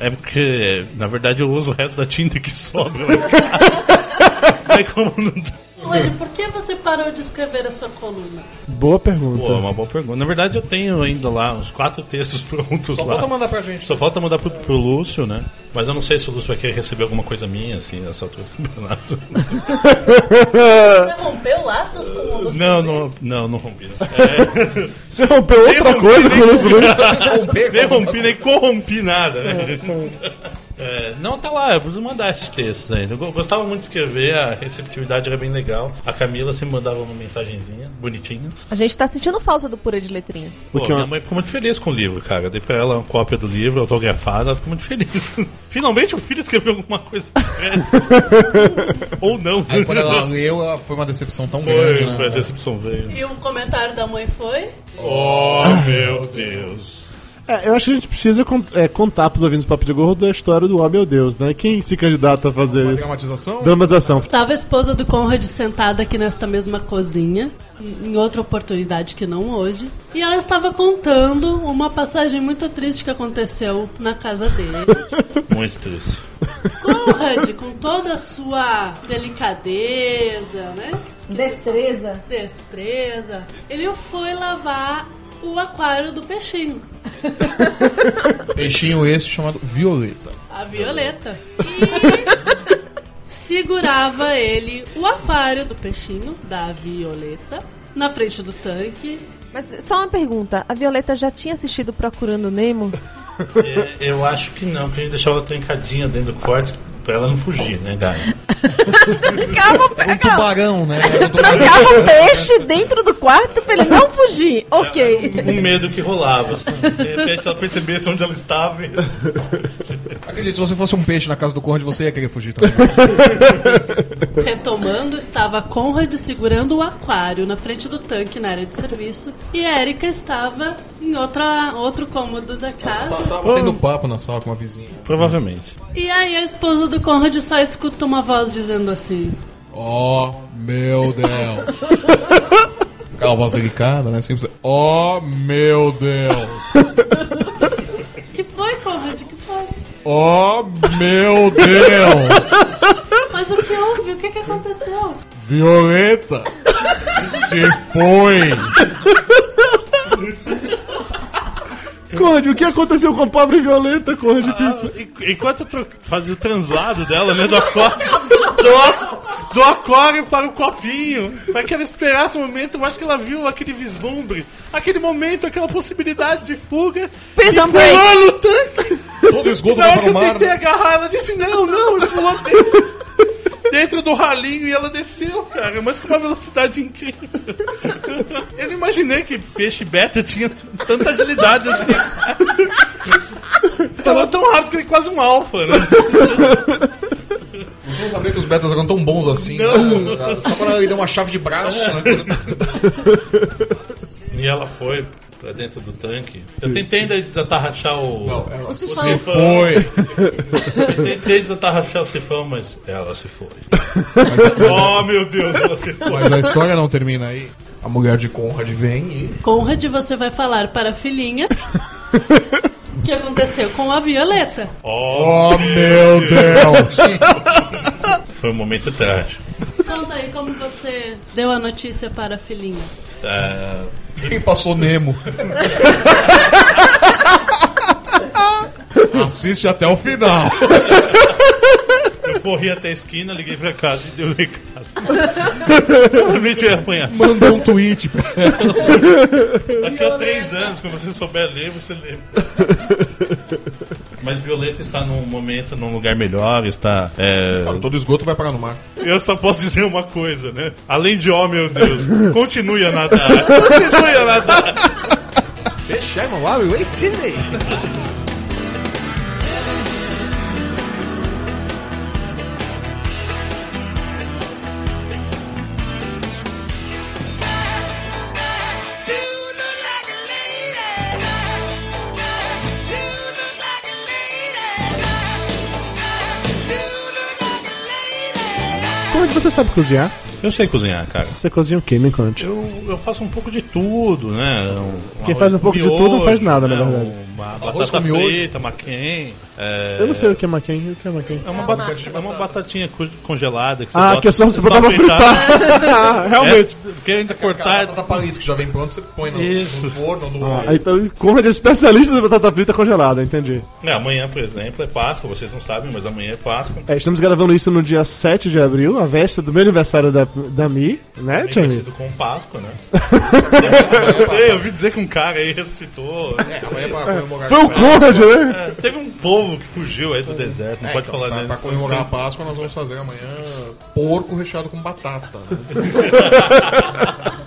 É, é porque, na verdade, eu uso o resto da tinta que sobra. Aí como não... Hoje, por que você parou de escrever a sua coluna? Boa pergunta. Pô, é uma boa pergunta. Na verdade, eu tenho ainda lá uns quatro textos prontos Só lá. falta mandar pra gente. Só falta mandar pro, pro Lúcio, né? Mas eu não sei se o Lúcio vai querer receber alguma coisa minha, assim, nessa altura do campeonato. Você rompeu laços com o Lúcio Não, não, não, não rompi. É... Você rompeu outra Nem coisa rompi, com o Lúcio Luiz? Nem rompi, nem corrompi nada, né? É, não, tá lá, eu preciso mandar esses textos ainda. Eu go- gostava muito de escrever, a receptividade era bem legal. A Camila sempre mandava uma mensagenzinha, bonitinha. A gente tá sentindo falta do purê de letrinhas. Pô, minha mãe ficou muito feliz com o livro, cara. Dei pra ela uma cópia do livro, autografada, ela ficou muito feliz. Finalmente o filho escreveu alguma coisa. Ou não. Aí quando ela leu, ela foi uma decepção tão Foi, grande, né? foi, a decepção veio. E o comentário da mãe foi? Oh, meu Deus. É, eu acho que a gente precisa con- é, contar pros ouvintes do Papo de Gordo a história do Oh Meu Deus, né? Quem se candidata a fazer Uma isso? dramatização? Dramatização. Tava a esposa do Conrad sentada aqui nesta mesma cozinha, em outra oportunidade que não hoje, e ela estava contando uma passagem muito triste que aconteceu na casa dele. Muito triste. Conrad, com toda a sua delicadeza, né? Destreza. Destreza, ele foi lavar o aquário do peixinho, Peixinho esse chamado Violeta. a Violeta. E segurava ele o aquário do peixinho, da Violeta, na frente do tanque. Mas só uma pergunta: a Violeta já tinha assistido Procurando Nemo? É, eu acho que não, porque a gente deixava ela trancadinha dentro do quarto pra ela não fugir, né, Gaia? Calma, Um tubarão, né? Trancava o peixe dentro do quarto pra ele não fugir. Ok. Um medo que rolava. Assim. De repente ela percebesse onde ela estava. e- Acredite, se você fosse um peixe na casa do Conrad, você ia querer fugir também. Retomando, estava Conrad segurando o aquário na frente do tanque na área de serviço e a Erika estava em outra, outro cômodo da casa. Tava tendo papo na sala com uma vizinha. Provavelmente. E aí a esposa do Conrad só escuta uma voz dizendo assim: Oh, meu Deus. Aquela voz delicada, né? Sempre. Oh, meu Deus. Que foi, Conrad? Que foi? Oh, meu Deus. Mas o que houve? O que, que aconteceu? Violeta se foi. Conrad, o que aconteceu com a pobre Violeta, Pizza? En- Enquanto eu tro- fazia o translado dela, né, do aquário, do, do aquário para o copinho, para que ela esperasse o momento, eu acho que ela viu aquele vislumbre, aquele momento, aquela possibilidade de fuga. Prison e break. pulou no tanque. Todo esgoto hora que para o eu mar. tentei agarrar, ela disse não, não, ele pulou dentro, dentro do ralinho e ela desceu, cara, mas com uma velocidade incrível. Eu não imaginei que peixe beta tinha tanta agilidade assim. Tava tão rápido que ele é quase um alfa, né? Você não sabia que os betas eram tão bons assim. Não. né? Só quando ele deu uma chave de braço, né? E ela foi pra dentro do tanque. Eu tentei ainda desatarrachar o. Não, ela o se sifão. foi. Eu tentei desatarrachar o sifão, mas ela se foi. oh meu Deus, ela se foi. Mas a história não termina aí. A mulher de Conrad vem e. Conrad, você vai falar para a filhinha o que aconteceu com a Violeta. Oh, meu Deus! Foi um momento trágico. Conta aí como você deu a notícia para a filhinha. Ah, Quem passou Nemo? Assiste até o final. eu corri até a esquina, liguei pra casa e dei o recado. Realmente eu ia apanhar. Mandou um tweet pra Daqui a três anos, quando você souber ler, você lê. Mas Violeta está num momento, num lugar melhor, está. é, Cara, todo esgoto vai parar no mar. Eu só posso dizer uma coisa, né? Além de, oh meu Deus, continue a nadar. Continue a nadar. Fechamos lá, meu. Ei, Sidney. Você sabe cozinhar? Eu sei cozinhar, cara. Você cozinha o quê? Me conte. Eu, eu faço um pouco de tudo, né? Um- Quem um faz um pouco de tudo não faz nada, na né? verdade. Uma Arroz batata frita, maquém. é- Eu não sei o que é maquém. O que é maquém? É uma, bata- é uma batatinha co- congelada que você Ah, bota, que é só você botar pra fritar. Realmente. Essa, porque ainda cortar. Batata palito que já vem pronto, você põe no, Isso. no forno, no Ah, então, Conrad é especialista de batata frita congelada, entendi. É, amanhã, por exemplo, é Páscoa, vocês não sabem, mas amanhã é Páscoa. É, estamos gravando isso no dia 7 de abril, a véspera do meu aniversário da, da Mi, né, Bem Jamie? parecido com Páscoa, né? eu sei, eu ouvi dizer que um cara aí ressuscitou. É, amanhã é pra comemorar. Foi o Conrad, né? É, teve um povo que fugiu aí do deserto, não É, pode então, falar pra, nisso. pra comemorar a Páscoa, nós vamos fazer amanhã porco recheado com batata. né?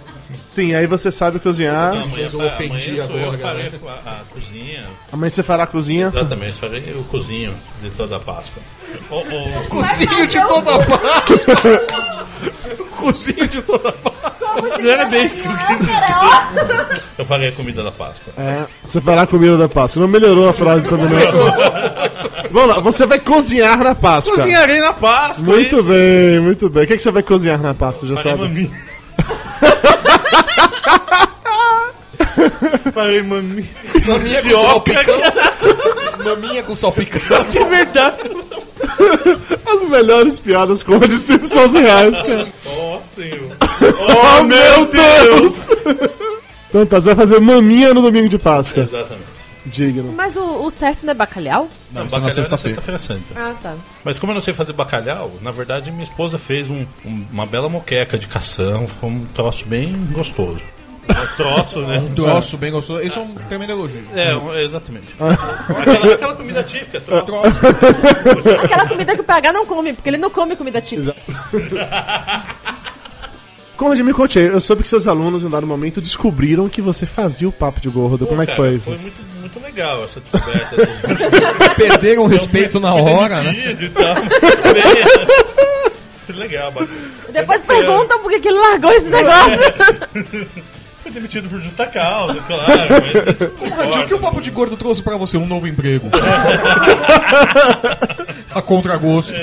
Sim, aí você sabe cozinhar. Amanhã, Gente, eu amanhã ofendi sou eu agora, que farei né? a, a cozinha. Amanhã você fará a cozinha. Exatamente, farei o cozinho de toda a Páscoa. O, o- Cozinho de toda a Páscoa! Cozinho de toda a Páscoa! Não era bem isso que eu quis dizer. Eu farei a comida da Páscoa. É, você fará a comida da Páscoa. Não melhorou a frase também, não. Vamos lá, você vai cozinhar na Páscoa. Cozinharei na Páscoa. Muito isso. bem, muito bem. O que, que você vai cozinhar na Páscoa, já Farei sabe? maminha. Farei maminha. Maminha com salpicão. Maminha com salpicão. De verdade. As melhores piadas com o Simpsons reais, cara. Senhor. Oh, meu Deus! Então tá, você vai fazer maminha no domingo de Páscoa. Exatamente. Digno. Mas o, o certo não é bacalhau? Não, isso é na bacalhau é na sexta-feira. sexta-feira santa. Ah, tá. Mas como eu não sei fazer bacalhau, na verdade minha esposa fez um- um- uma bela moqueca de cação, ficou um troço bem gostoso. Um troço, né? Um troço bem gostoso. Isso é um tremendo elogio. É, um- exatamente. aquela, aquela comida típica, troço. Aquela comida que o PH não come, porque ele não come comida típica. Conrad, me conte aí. Eu soube que seus alunos, em um dado momento, descobriram que você fazia o papo de gordo. Como é que Cara, foi isso? Foi muito, muito legal essa descoberta. Perderam o respeito na hora, né? E tal, Legal, bacana. Depois perguntam por que ele largou esse negócio. Foi demitido por justa causa, claro. Mas isso o que o. Papo de Gordo trouxe pra você? Um novo emprego. A contragosto.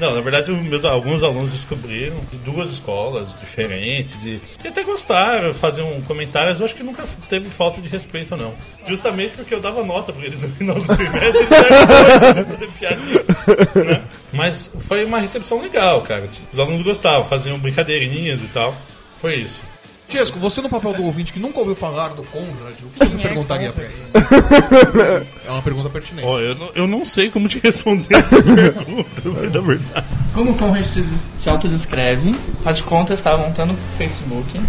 Não, na verdade, meus, alguns alunos descobriram de duas escolas diferentes e, e até gostaram, faziam comentários. Eu acho que nunca teve falta de respeito, não. Justamente porque eu dava nota pra eles no final do trimestre, eles piadinha. Né? Mas foi uma recepção legal, cara. Os alunos gostavam, faziam brincadeirinhas e tal. Foi isso. Tiesco, você no papel do ouvinte que nunca ouviu falar do Conrad, o que você Quem é perguntaria pra ele? É uma pergunta pertinente. Ó, eu, não, eu não sei como te responder essa pergunta, da verdade. Como o Conrad se, se autodescreve, faz de conta, estava montando o Facebook.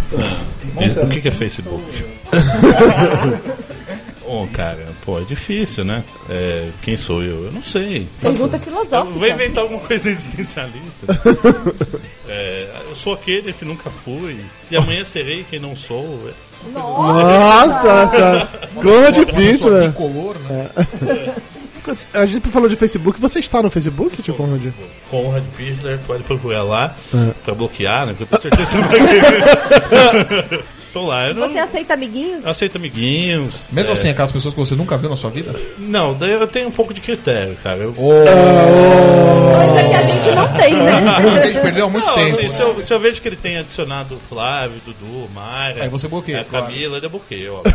É, o que, que é Facebook? Bom, cara, pô, é difícil, né? É, quem sou eu? Eu não sei. Pergunta filosófica. Vou inventar alguma coisa existencialista. É, eu sou aquele que nunca fui. E amanhã serei quem não sou. É. Nossa, Conrad Uma pessoa Pitler. bicolor, né? A gente falou de Facebook. Você está no Facebook, tio Conrad? Conrad Pichler, pode procurar lá É. pra bloquear, né? Porque eu tenho certeza que você não vai querer. Estou lá. Eu não Você aceita amiguinhos? aceito amiguinhos. Mesmo é, assim, aquelas pessoas que você nunca viu na sua vida? Não, daí eu tenho um pouco de critério, cara. Eu... Coisa que a gente não tem, né? A gente perdeu muito Não, tempo. assim, né? se, eu, se eu vejo que ele tem adicionado o Flávio, Dudu, Mayra. Aí você bloqueia, A claro. Camila, eu bloqueio.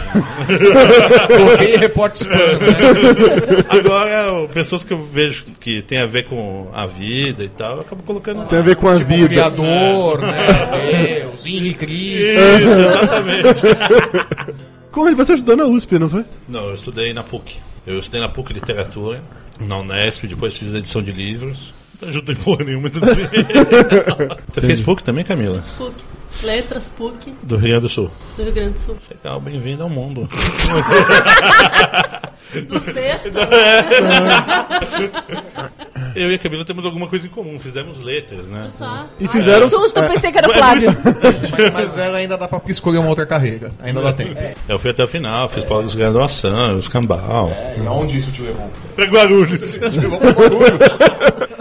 Bloqueia e reporte spam, né? Agora, o- pessoas que eu vejo que tem a ver com a vida e tal, eu acabo colocando. Tem a ver com a Tipo, o vida. criador, né? Deus, Henrique Cristo. Isso, exatamente. Conrad, você estudou na USP, não foi? Não, eu estudei na PUC. Eu estudei na PUC Literatura, na Unesp, depois fiz edição de livros. Não ajudou em porra nenhuma. Você fez PUC também, Camila? PUC. Letras PUC Do Rio Grande do Sul. do Rio Grande do Sul. Legal, bem-vindo ao mundo. Do Festa. Eu e a Camila temos alguma coisa em comum, fizemos letras, né? Só. E fizeram. Susto, é, pensei que era o Flávio. Mas, mas ela ainda dá pra escolher uma outra carreira. Ainda dá tempo. Eu fui até o final, fiz pós-graduação, escambau. E aonde isso te levou? Pra Guarulhos. Levou pra Guarulhos.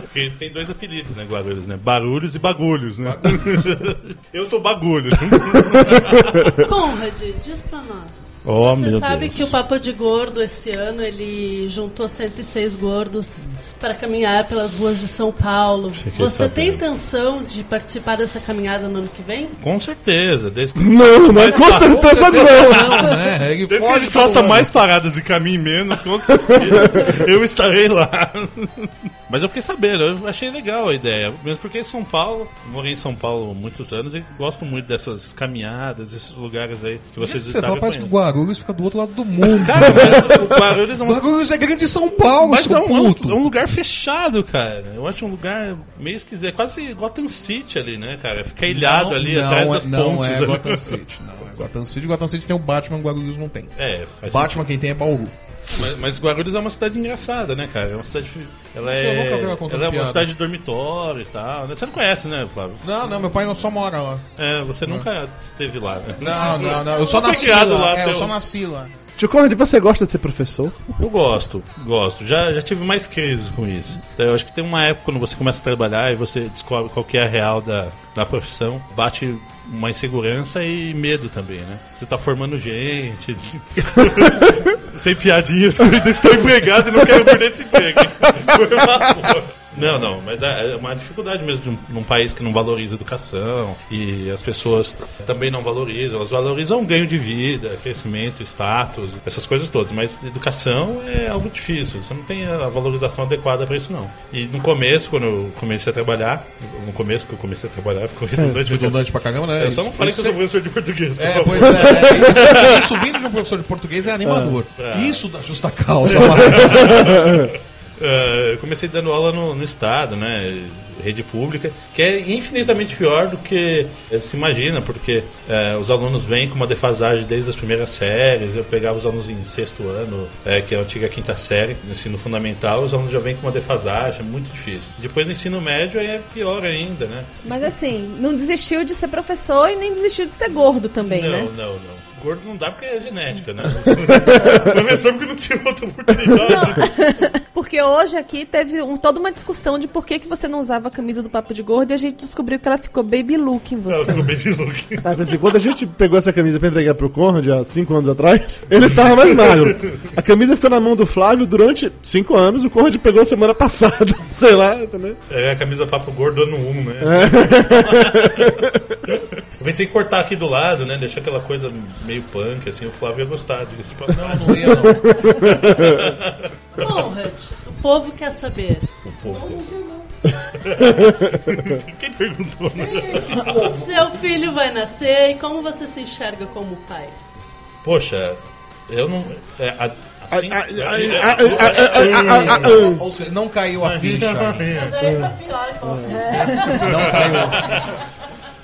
Porque tem dois apelidos, né, Guarulhos, né? Barulhos e Bagulhos, né? Eu sou Bagulho. Conrad, diz pra nós. Oh, Você meu sabe Deus. que o Papo de Gordo esse ano ele juntou 106 gordos para caminhar pelas ruas de São Paulo. Fiquei Você tem sabendo. intenção de participar dessa caminhada no ano que vem? Com certeza, desde que... Não, não, com certeza não. Não, né? Ele Desde que a gente faça mais paradas e caminhe menos, com certeza eu estarei lá. Mas eu fiquei sabendo, eu achei legal a ideia. Mesmo porque São Paulo, morei em São Paulo há muitos anos e gosto muito dessas caminhadas, esses lugares aí que vocês Você visitaram. fala, eu parece que o. Guarulhos fica do outro lado do mundo. Cara, mas o Guarulhos é um Guarulhos é grande São Paulo, Mas é um, é um- é lugar fechado, cara. Eu acho um lugar meio esquisito. É quase Gotham City ali, né, cara? Fica ilhado Não, ali não atrás é, das Não pontes. é Gotham City. Não é Gotham City. Gotham City tem o Batman, Guarulhos não tem. É, faz Batman quem tem é Bauru. Mas, mas Guarulhos é uma cidade engraçada, né, cara? É uma cidade. Ela é, contando ela é uma cidade de dormitório e tal. né? Você não conhece, né, Flávio? Não, não, meu pai não só mora lá. É, você nunca esteve lá. né? Não, não, não. Eu só nasci criado lá. É, eu só nasci lá. Tio Conrad, você gosta de ser professor? Eu gosto, gosto. Já, já tive mais crises com isso. Então, Eu acho que tem uma época quando você começa a trabalhar e você descobre qual que é a real da, da profissão, bate uma insegurança e medo também, né? Você tá formando gente. Sem piadinhas, eu estou empregado e não quero perder esse emprego. Por favor. Não, não, mas é é uma dificuldade mesmo de um, num país que não valoriza a educação e as pessoas também não valorizam. Elas valorizam o ganho de vida, crescimento, status, essas coisas todas, mas educação é algo difícil. Você não tem a valorização adequada para isso, não. E no começo, quando eu comecei a trabalhar, no começo que eu comecei a trabalhar, ficou redundante. porque Redundante pra caramba, né? Eu só não falei que eu sou professor de português. por É, favor. pois é. Isso vindo de um professor de português é animador. Isso da justa causa. Eu comecei dando aula no, no Estado, né? Rede pública, que é infinitamente pior do que eh, se imagina, porque eh, os alunos vêm com uma defasagem desde as primeiras séries. Eu pegava os alunos em sexto ano, eh, que é a antiga quinta série, no ensino fundamental, os alunos já vêm com uma defasagem, é muito difícil. Depois no ensino médio aí é pior ainda, né? Mas assim, não desistiu de ser professor e nem desistiu de ser gordo também, não, né? não, não. Gordo não dá porque é genética, né? Professor porque não tinha outra oportunidade. Porque hoje aqui teve um- toda uma discussão de por que, que você não usava a camisa do Papo de Gordo e a gente descobriu que ela ficou baby look em você. ficou baby look. Ah, quando a gente pegou essa camisa pra entregar pro Conrad há cinco anos atrás, ele tava mais magro. A camisa ficou na mão do Flávio durante cinco anos, o Conrad pegou semana passada. Sei lá, entendeu? É a camisa papo gordo ano 1, né? Eu pensei em cortar aqui do lado, né? Deixar aquela coisa meio punk, assim, o Flávio ia gostar disso. Tipo, não, não ia não. Conrad, o povo quer saber. O povo. Quem perguntou? né? Seu filho vai nascer e como você se enxerga como pai? Poxa, eu não. É, a- assim, Ou seja, não caiu a ficha. Não Não caiu.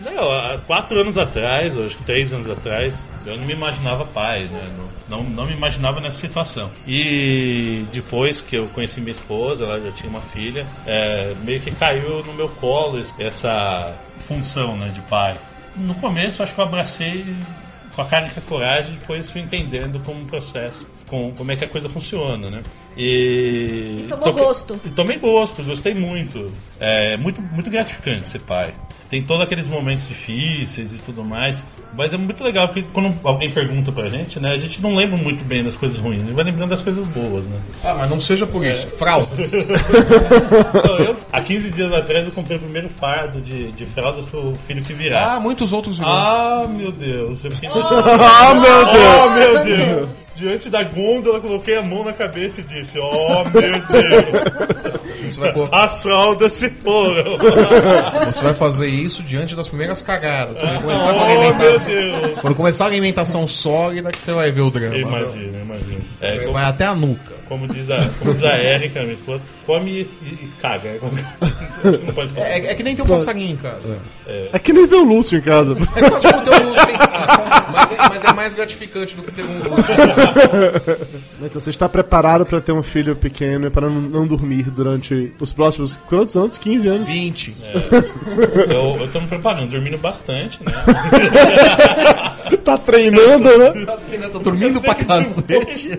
Não, há quatro anos atrás, ou acho que três anos atrás, eu não me imaginava pai, né? Não, não, me imaginava nessa situação. E depois que eu conheci minha esposa, ela já tinha uma filha, é, meio que caiu no meu colo essa função né, de pai. No começo, acho que eu abracei com a cara e com a coragem, depois fui entendendo como um processo, com, como é que a coisa funciona, né? E, E tomou gosto. e tomei gosto, gostei muito. É muito, muito gratificante ser pai. Tem todos aqueles momentos difíceis e tudo mais. Mas é muito legal porque quando alguém pergunta pra gente, né? A gente não lembra muito bem das coisas ruins, a gente vai lembrando das coisas boas, né? Ah, mas não seja por isso. Fraldas. Então, eu, há 15 dias atrás eu comprei o primeiro fardo de, de fraldas pro filho que virá. Ah, muitos outros irão. Ah, meu Deus. Eu fiquei... Ah, meu Deus. Oh, meu Deus. Diante da gôndola, coloquei a mão na cabeça e disse: Oh, meu Deus. Você vai As fraldas se foram. Você vai fazer isso diante das primeiras cagadas. Quando começar, com a Oh, meu alimentação, Deus. quando começar a alimentação sólida, que você vai ver o drama. Imagina, imagina. É, Vai- como- até a nuca. Como diz a, como diz a Erika, minha esposa, come e, e caga. É Não pode falar. É, é que nem tem um passarinho em casa. É que nem tem o Lúcio em casa. É quase como ter um Lúcio em casa. Mas é, mas é mais gratificante do que ter um. Então você está preparado para ter um filho pequeno e para não, não dormir durante os próximos quantos anos? 15 anos? 20. Eu, eu tô me preparando, dormindo bastante, né? tá treinando, né? Tá dormindo pra cacete.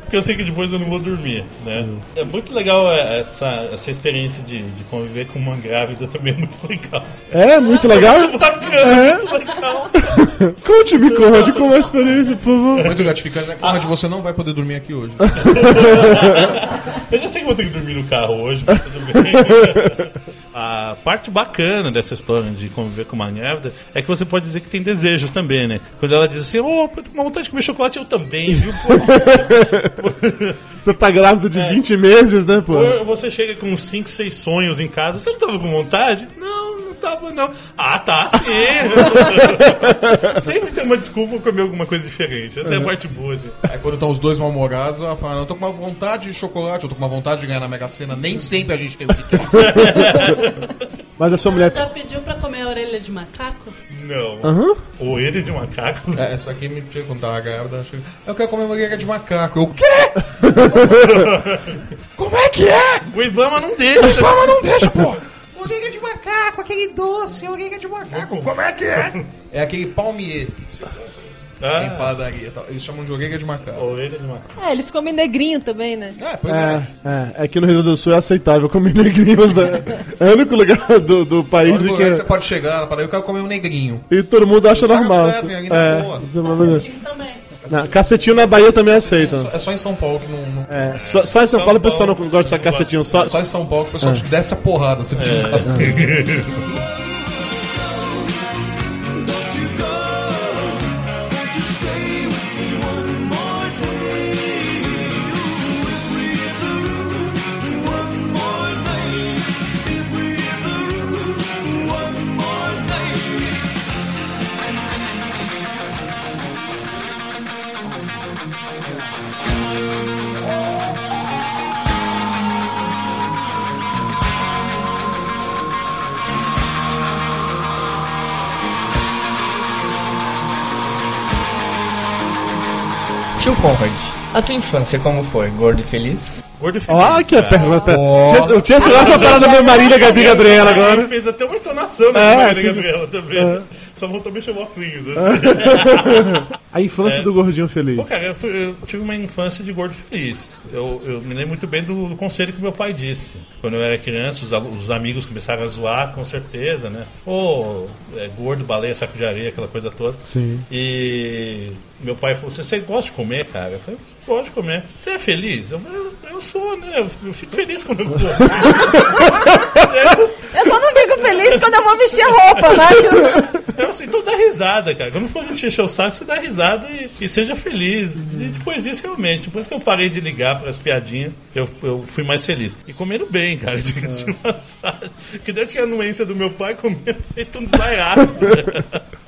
Porque eu sei que depois eu não vou dormir, né? É muito legal é, essa, essa experiência de, de conviver com uma grávida também é muito legal. É, muito legal. Muito bacana, É. muito legal. Conte-me, Conrad, como é a experiência, por favor. Muito gratificante, né? Conrad, você não vai poder dormir aqui hoje. Eu já sei que vou ter que dormir no carro hoje, mas tudo bem. A parte bacana dessa história de conviver com uma grávida é que você pode dizer que tem desejos também, né? Quando ela diz assim, ô, eu tô com vontade de comer chocolate, eu também, viu? Você tá grávida de É. 20 meses, né, pô? Ou você chega com 5, 6 sonhos em casa, você não tava com vontade? Não tava não. Ah, tá, sim. Sempre tem uma desculpa pra comer alguma coisa diferente. Essa é a parte boa. De... Aí quando estão os dois mal-humorados, ela fala, eu tô com uma vontade de chocolate, eu tô com uma vontade de ganhar na Mega Sena. Nem sempre a gente tem o que quer. Mas a sua mulher. Já pediu pra comer a orelha de macaco? Não. Aham. Ou ele de macaco. É, essa aqui me chega quando tava grávida. Eu quero comer uma orelha de macaco. Eu, o quê? Como é que é? O Ibama não deixa. O Ibama não deixa, pô. Orelha de macaco, aquele doce, orelha de macaco. Como é que é? É aquele palmier. que você Ah. Em padaria. e tal. Eles chamam de orelha de macaco. Orelha de macaco. É, eles comem negrinho também, né? É, pois É, é, aqui no Rio Grande do Sul é aceitável comer negrinhos, né? É o único lugar do, do país em lugar que você que. pode chegar na padaria, eu quero comer um negrinho. E todo mundo acha normal. servem assim. ali na É, boa. você manda- também. Não, cacetinho na Bahia também aceitam. É só em São Paulo que não. não... É, só, só em São Paulo o pessoal não gosta de cacetinho. Só, Só em São Paulo que o pessoal É. te desce a porrada. Você pediu um cacete. A tua infância como foi? Gordo e feliz? Gordo e feliz. Ó, que é pergunta. Tinha- Eu tinha segurado essa parada da minha Marília Gabi Gabriela Ele agora. fez até uma entonação na É, Marília. Gabriela também. É. Só voltou a mexer o óculos. Assim. A infância É. do gordinho feliz. Pô, cara, eu, fui- eu tive uma infância de gordo feliz. Eu, eu me lembro muito bem do, do conselho que meu pai disse. Quando eu era criança, os, os amigos começaram a zoar, com certeza, né? Ô, é, gordo, baleia, saco de areia, aquela coisa toda. Sim. E meu pai falou: Você, gosta de comer, cara? Eu falei: Gosto de comer. Você é feliz? Eu falei: Eu sou, né? Eu, fico feliz quando eu como. Eu fico feliz quando eu vou vestir a roupa, né? Então, assim, então dá risada cara. Quando for encher o saco, você dá risada e, e seja feliz. E depois disso, realmente, depois que eu parei de ligar para as piadinhas, eu, eu fui mais feliz. E comendo bem, cara, diga-se de passagem. Que daí eu tinha a anuência do meu pai comendo feito um desvaiado.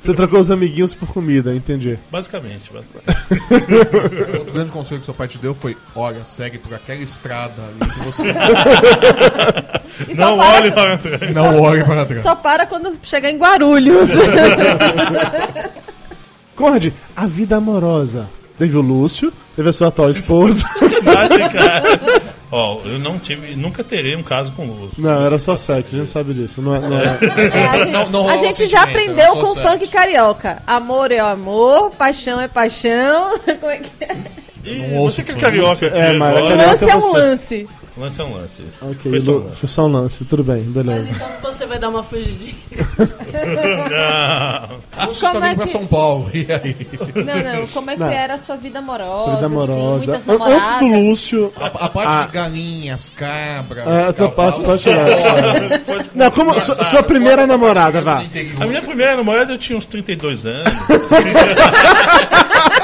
Você trocou os amiguinhos por comida, entendi. basicamente, basicamente. O grande conselho que seu pai te deu foi: olha, segue por aquela estrada ali que você. E só para- trás. Não olhe para trás. Só para quando chegar em Guarulhos. Conrad, a vida amorosa. Teve o Lúcio, teve a sua atual esposa. Verdade, cara. Ó, eu não tive, nunca terei um caso com o Lúcio. Não, era só sexo, a gente sabe disso. Não é, não é- É, a gente, Não- não a gente já aprendeu com sexo. funk carioca. Amor é amor, paixão é paixão. Como é que é? Você que é carioca. É, Mara, agora. carioca Lance é um lance. Lance é um lance. isso. Ok, Foi só um lance. foi só um lance, tudo bem, Mas beleza. então você vai dar uma fugidinha. Não. Lúcio está Como é vindo pra que- São Paulo. E aí? Não, não. Como é que Não. era a sua vida amorosa? Sua vida assim, amorosa. muitas An- Antes do? Lúcio. A, a parte Ah. de galinhas, cabras. É, essa parte pode tirar. pode- Não, como sua, sua primeira namorada, vá. A minha primeira namorada eu tinha uns 32 anos.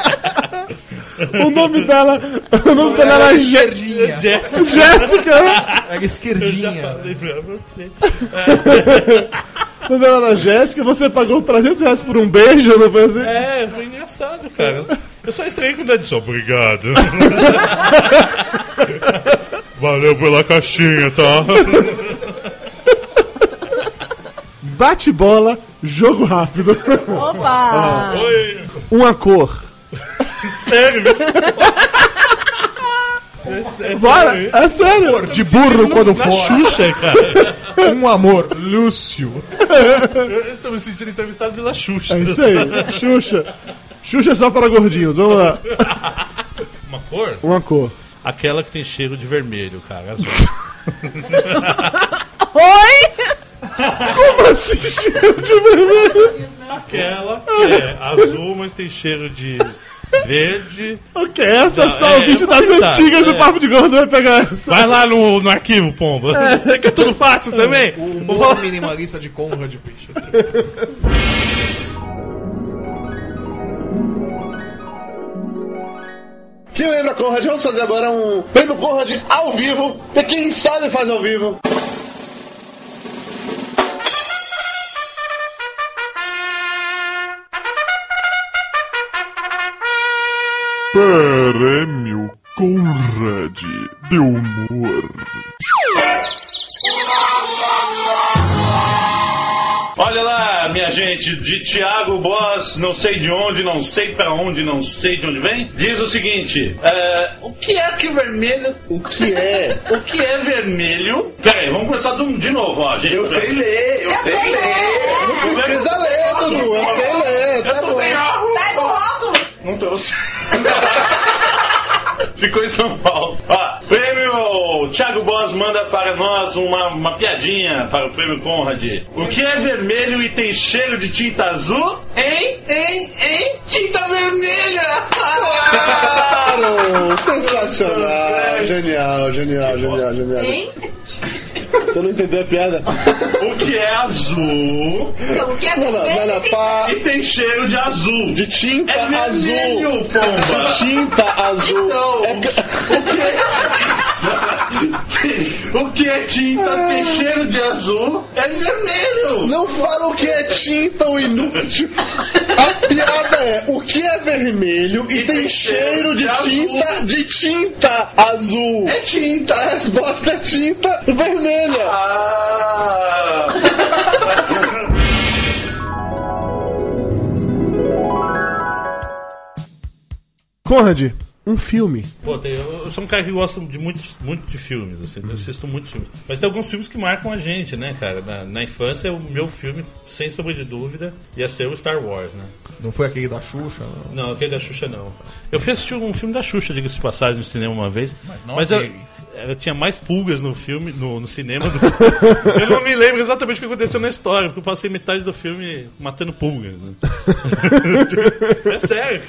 O nome dela. O nome dela era esquerdinha. Jéssica. Jéssica. Era Eu já esquerdinha. falei pra você. O nome dela era Jéssica, você pagou 300 reais por um beijo, não foi assim? É, foi engraçado, cara. Eu só estranhei quando ela disse obrigado. Valeu pela caixinha, tá? Bate bola, jogo rápido. Opa! Oi. Uma cor. Sério, meu? É, é Bora, sério. é sério. De burro quando Na for. Xuxa, cara. Um amor, Lúcio. Eu estou me sentindo entrevistado pela Xuxa. É isso aí. Xuxa. Xuxa é só para gordinhos, vamos lá. Uma cor? Uma cor. Aquela que tem cheiro de vermelho, cara. Azul. Oi? Como assim cheiro de vermelho? Aquela que é azul, mas tem cheiro de verde. Ok, essa é Não, só é, o vídeo das sabe, antigas do é. Papo de Gordo vai pegar essa. Vai lá no, no arquivo, pomba. Você quer tudo fácil também? O humor minimalista de Conrad Bicho. Quem lembra Conrad? Vamos fazer agora um prêmio Conrad ao vivo. E quem sabe faz ao vivo. Prêmio Conrad de Humor. Olha lá, minha gente, de Thiago Boss, não sei de onde, não sei pra onde, não sei de onde vem, diz o seguinte: é, o que é que vermelho. O que é? o que é vermelho? Pera aí, vamos começar de, novo, ó, gente. Eu sei ler, eu, sei ler. Não precisa ler, Dudu. Eu sei ler. Tá Eu tô bom. sem óculos. Sai do óculos! Não trouxe. Ficou em São Paulo. Ó, prêmio Thiago Boss manda para nós uma, uma piadinha para o prêmio Conrad. O que é vermelho e tem cheiro de tinta azul? Hein? Hein? Hein? Tinta vermelha! Claro! Sensacional! Genial, genial, genial, genial. Hein? Você não entendeu a piada? O que é azul Então, o que é Não, não, não, não, vermelho? pá. e tem cheiro de azul? De tinta É vermelho, azul. pomba. De tinta azul. Então, o que é tinta tem cheiro de azul? É vermelho! Não fala o que é tinta, o inútil. A piada é o que é vermelho e, tem cheiro de azul. tinta de tinta azul. É tinta! A resposta é tinta vermelha. Ah! Conrad, um filme. Pô, tem- eu, eu sou um cara que gosta de muitos, muito de filmes, assim, eu assisto muitos filmes. Mas tem alguns filmes que marcam a gente, né, cara? Na, na infância, o meu filme, sem sombra de dúvida, ia ser o Star Wars, né? Não foi aquele da Xuxa? Não. Não, aquele da Xuxa não. Eu fui assistir um filme da Xuxa, diga-se passagem, no cinema uma vez. Mas não eu, eu tinha mais pulgas no filme, no, no cinema do Eu não me lembro exatamente o que aconteceu na história, porque eu passei metade do filme matando pulgas. né? é sério.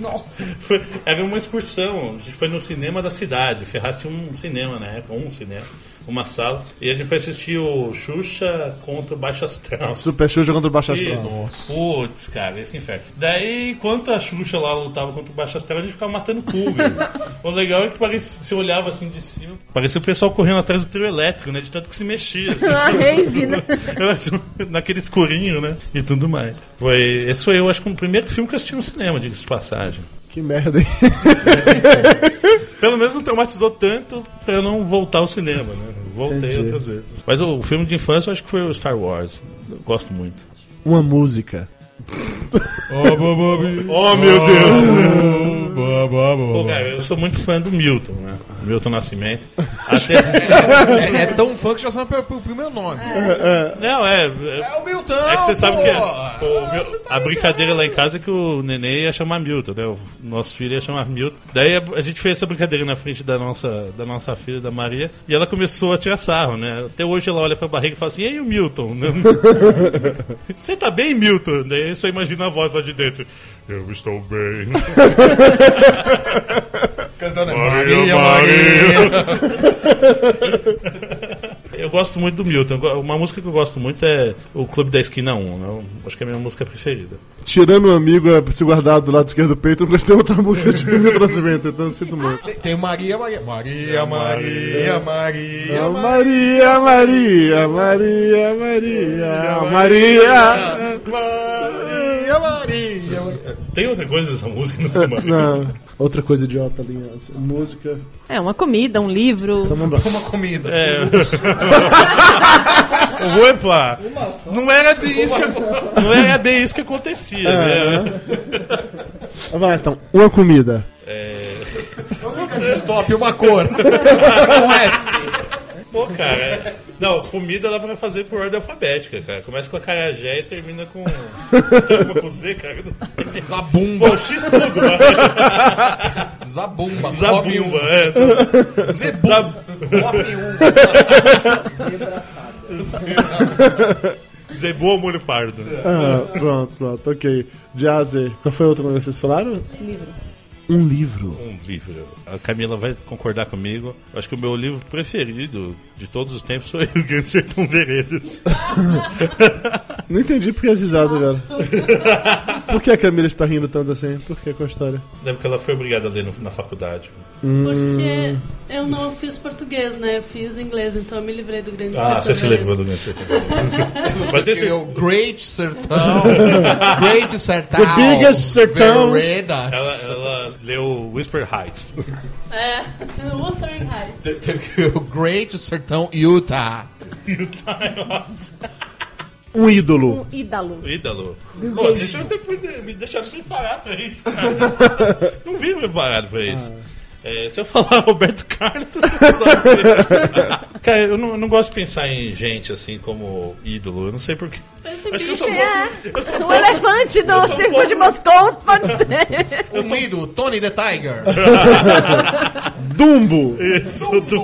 Nossa. Foi- era uma excursão. A gente foi no cinema da cidade. Ferraz tinha um cinema na época, um cinema. Uma sala. E a gente foi assistir o Xuxa contra o Baixo Astral. Super Xuxa contra o Baixo Astral. Isso. Putz, cara, esse inferno. Daí, enquanto a Xuxa lá lutava contra o Baixo Astral, a gente ficava matando pulgas. o legal é que parecia, se olhava assim de cima, parecia o pessoal correndo atrás do trio elétrico, né? De tanto que se mexia. Assim. Rave, né? Eu, assim, Naquele escurinho, né? E tudo mais. Foi, esse foi, eu acho que o primeiro filme que eu assisti no cinema, diga-se de passagem. Que merda, hein? Pelo menos não traumatizou tanto pra eu não voltar ao cinema, né? Voltei Entendi. outras vezes. Mas o, filme de infância eu acho que foi o Star Wars. Eu gosto muito. Uma música. Oh, meu Deus! Pô, cara, eu sou muito fã do Milton, né? Milton Nascimento. Até... É, é tão fã que já sabe pelo primeiro nome. Não, é. É o Milton! É que você sabe pô! que é, o meu- a brincadeira lá em casa é que o neném ia chamar Milton, né? O nosso filho ia chamar Milton. Daí a, a gente fez essa brincadeira na frente da nossa, da nossa filha, da Maria, e ela começou a tirar sarro, né? Até hoje ela olha pra barriga e fala assim: E aí, o Milton? Você tá bem, Milton? Daí você imagina a voz lá de dentro: Eu estou bem. Cantando Maria, Maria, Eu gosto muito do Milton. Uma música que eu gosto muito é o Clube da Esquina 1. né? Acho que é a minha música preferida. Tirando um amigo é, se guardar do lado esquerdo do peito, eu gostei de outra música de Milton Nascimento, então eu sinto muito. Tem Maria, Maria. Maria, Maria, Maria, Maria, Maria, Maria, Maria, Maria. Maria, Maria. Tem outra coisa dessa música no cinema? Não, outra coisa idiota ali. assim, Música. É, uma comida, um livro. Então vamos lá. Uma comida. É. Opa! Não era bem isso que, não era bem isso que acontecia, É. né? Vamos lá então. Uma comida. É... Stop, uma cor. Com S. Pô, cara. Não, comida dá pra fazer por ordem alfabética, cara. Começa com a carajé e termina com. Com Z, cara? Eu não sei. Zabumba. Pô, X tudo, né? Zabumba. Zabumba, é. Zebum. Zebu ao molho pardo. Ah, pronto, pronto, ok. Jazzy, qual foi a outra coisa que vocês falaram? Livro. Um livro. Um livro. A Camila vai concordar comigo. Acho que o meu livro preferido de todos os tempos foi O Grande Sertão Veredas. Não entendi por que as risadas agora. Por que a Camila está rindo tanto assim? Por que com a história? Lembro que ela foi obrigada a ler no- na faculdade. Hum. Porque eu não fiz português, né? Eu fiz inglês, então eu me livrei do grande Ah, sertão você se livrou do Grande Sertão. Mas desse... O Great Sertão. Great Sertão. The biggest sertão. Veredas. Ela, ela leu Whisper Heights. É, Wuthering Heights. Teve o Great Sertão Utah. Um ídolo. Um ídalo. Ídalo. Pô, vocês já tem me deixado preparado pra isso, cara. Não vim preparado pra isso. É, se eu falar Roberto Carlos, você sabe. Cara, eu não, eu não gosto de pensar em gente assim como ídolo. Eu não sei porquê. Esse Acho que eu bicho só É, Eu sou o elefante do sou circo de Moscou, pode ser. Um ídolo, Tony the Tiger. Dumbo. Isso, do.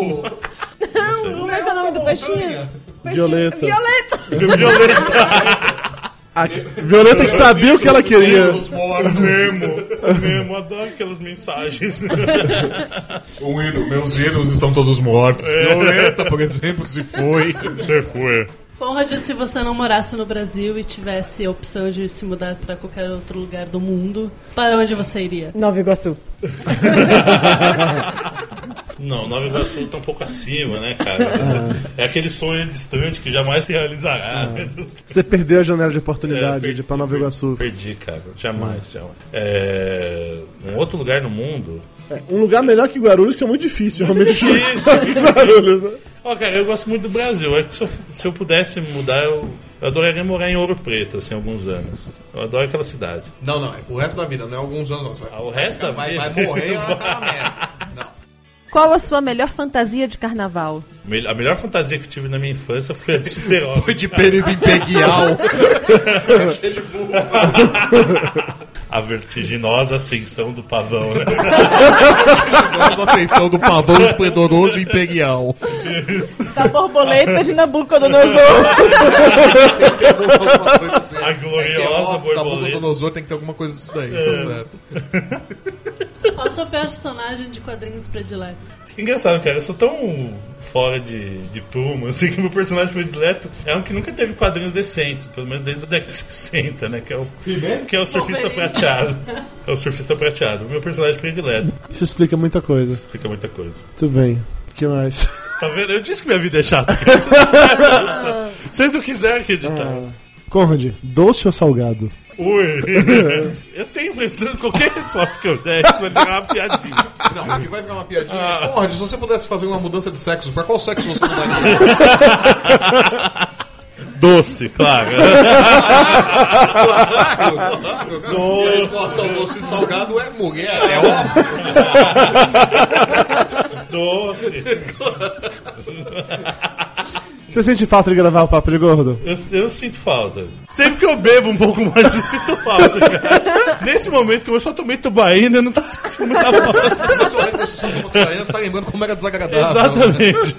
Como é que é o nome do peixinho? Violeta. Violeta. Violeta. A Violeta que sabia o que ela queria. Nemo. Nemo, adoro aquelas mensagens. Um ídolo, meus ídolos estão todos mortos. Violeta, por exemplo, se foi. Você foi. Conrad, se você não morasse no Brasil e tivesse a opção de se mudar para qualquer outro lugar do mundo, para onde você iria? Nova Iguaçu. Não, Nova Iguaçu tá um pouco acima, né, cara? É aquele sonho distante que jamais se realizará. né? Você perdeu a janela de oportunidade É, perdi, de ir pra Nova Iguaçu. Perdi, cara. Jamais, jamais. É, um outro lugar no mundo. É, um lugar melhor que Guarulhos, que é muito difícil, realmente. difícil, muito Guarulhos, né? Ó, cara, eu gosto muito do Brasil. Acho que se eu, se eu pudesse mudar, eu, eu adoraria morar em Ouro Preto, assim, alguns anos. Eu adoro aquela cidade. Não, não, é o resto da vida, não é alguns anos. não. Você vai, Ah, o resto da vai, vida? vai morrer lá naquela merda. Não. Qual a sua melhor fantasia de carnaval? A melhor fantasia que eu tive na minha infância foi a de super-homem. Foi de pênis imperial. a vertiginosa ascensão do pavão, né? Nossa ascensão do pavão esplendoroso imperial. Da borboleta de Nabucodonosor. A gloriosa Da borboleta. Nabucodonosor tem que ter alguma coisa disso daí, É. tá certo. Qual o seu personagem de quadrinhos predileto? Engraçado, cara, eu sou tão fora de, de prumo, assim, que meu personagem predileto é um que nunca teve quadrinhos decentes, pelo menos desde a década de 60, né? Que é o, que é o surfista Wolverine. prateado. É o surfista prateado. O meu personagem predileto. Isso explica muita coisa. Fica muita coisa. Tudo bem. O que mais? Tá vendo? Eu disse que minha vida é chata. Vocês não quiseram- Vocês não quiseram acreditar. Conrad, doce ou salgado? Ui. Eu tenho pensando qualquer resposta que eu desse vai virar uma piadinha. Não, aqui vai ficar uma piadinha. Ah. Conrad, se você pudesse fazer uma mudança de sexo, pra qual sexo você mudaria? Doce, claro. claro, claro. E a resposta ao doce e salgado é mulher, é óbvio. Doce. Você sente falta de gravar o Papo de Gordo? Eu, eu sinto falta. Sempre que eu bebo um pouco mais, eu sinto falta, cara. Nesse momento que eu só tomei tubaína, eu não tô sentindo muita falta. Você tá lembrando como era desagradável. Exatamente.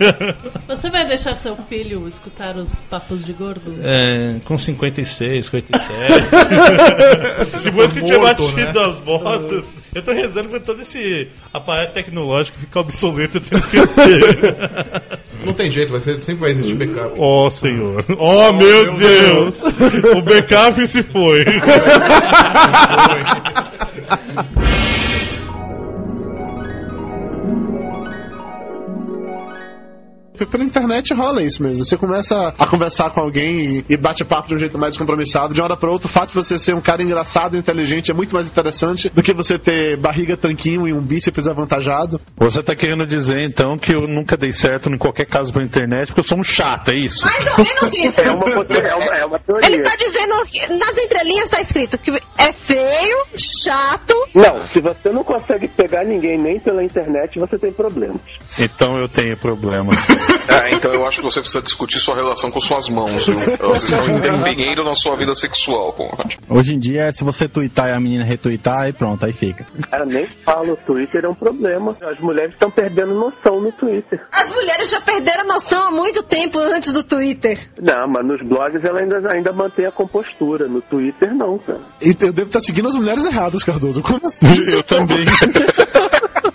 Você vai deixar seu filho escutar os papos de gordo? É, com 56, 57. Depois que eu tinha morto, batido né? as botas, eu tô rezando pra todo esse aparato tecnológico ficar obsoleto e eu tenho que esquecer. Não tem jeito, vai ser, sempre vai existir backup. Ó senhor. Oh, meu meu Deus. o backup se foi. Porque pela internet rola isso mesmo. Você começa a conversar com alguém e, e bate papo de um jeito mais descompromissado. De uma hora pra outra, o fato de você ser um cara engraçado e inteligente é muito mais interessante do que você ter barriga, tanquinho e um bíceps avantajado. Você tá querendo dizer então que eu nunca dei certo em qualquer caso pela internet porque eu sou um chato, é isso? Mais ou menos isso. É uma, é uma, é uma teoria. Ele tá dizendo que nas entrelinhas tá escrito que é feio, chato. Não, se você não consegue pegar ninguém nem pela internet, você tem problemas. Então eu tenho problema. É, então eu acho que você precisa discutir sua relação com suas mãos, viu? Elas estão interferindo na sua vida sexual, Conrad. Hoje em dia, se você twittar e a menina retweetar, aí pronto, aí fica. Cara, nem fala, o Twitter é um problema. As mulheres estão perdendo noção no Twitter. As mulheres já perderam a noção há muito tempo antes do Twitter. Não, mas nos blogs ela ainda, ainda mantém a compostura. No Twitter, não, cara. Eu devo estar seguindo as mulheres erradas, Cardoso. Como assim? Eu também.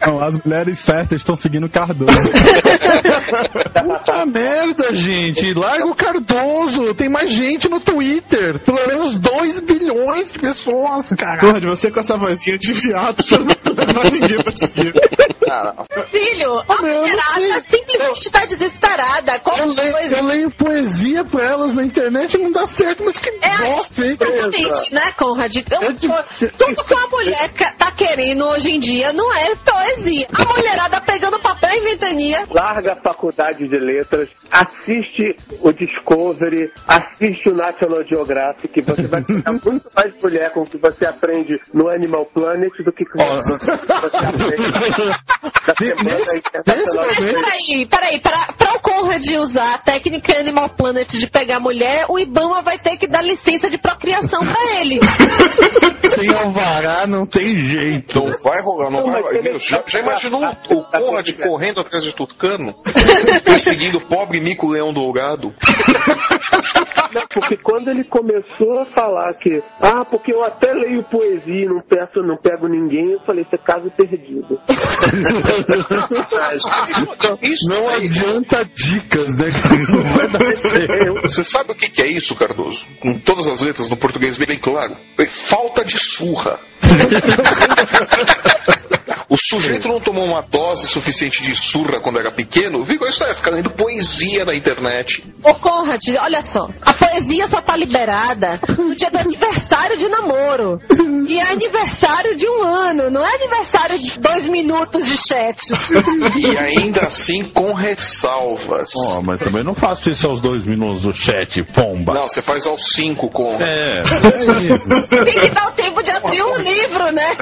Não, as mulheres certas estão seguindo o Cardoso. Puta merda, gente. Larga o Cardoso. Tem mais gente no Twitter. Pelo menos 2 bilhões de pessoas, cara. Conrad, você com essa vozinha de viado, você não vai ninguém pra te seguir. Meu filho, a mulherada simplesmente tá desesperada. Qual Eu leio, coisa? eu leio poesia pra elas na internet e não dá certo, mas que É, bosta, hein? exatamente, né, Conrad? Então, tudo que uma mulher tá querendo hoje em dia não é poesia. A mulherada pegando papel e ventania. Larga a faculdade de letras, assiste o Discovery, assiste o National Geographic, você vai ficar muito mais mulher com o que você aprende no Animal Planet do que com o que você aprende Semana Internacional Mas peraí, peraí, pra, pra o Conrad usar a técnica Animal Planet de pegar mulher, o Ibama vai ter que dar licença de procriação pra ele. Sem alvará não tem jeito. Não vai rolar, não Não, vai rolar. ele- Já, já imaginou o Conrad correndo atrás de Tucano? Perseguindo o pobre mico leão dourado? Não, porque quando ele começou a falar que, ah, porque eu até leio poesia e não peço, não pego ninguém, eu falei, isso é caso perdido. Não adianta dicas, né? Que não vai dar certo. Você sabe o que que é isso, Cardoso? Com todas as letras no português bem claro. É falta de surra. O sujeito não tomou uma dose suficiente de surra quando era pequeno, viu? Isso é ficar lendo poesia na internet. Ô Conrad, olha só, a poesia só tá liberada no dia do aniversário de namoro. E é aniversário de um ano, não é aniversário de dois minutos de chat. E ainda assim com ressalvas. Ó, mas também não faço isso aos dois minutos do chat, pomba. Não, você faz aos cinco com. É. Tem que dar o tempo de abrir um livro, né?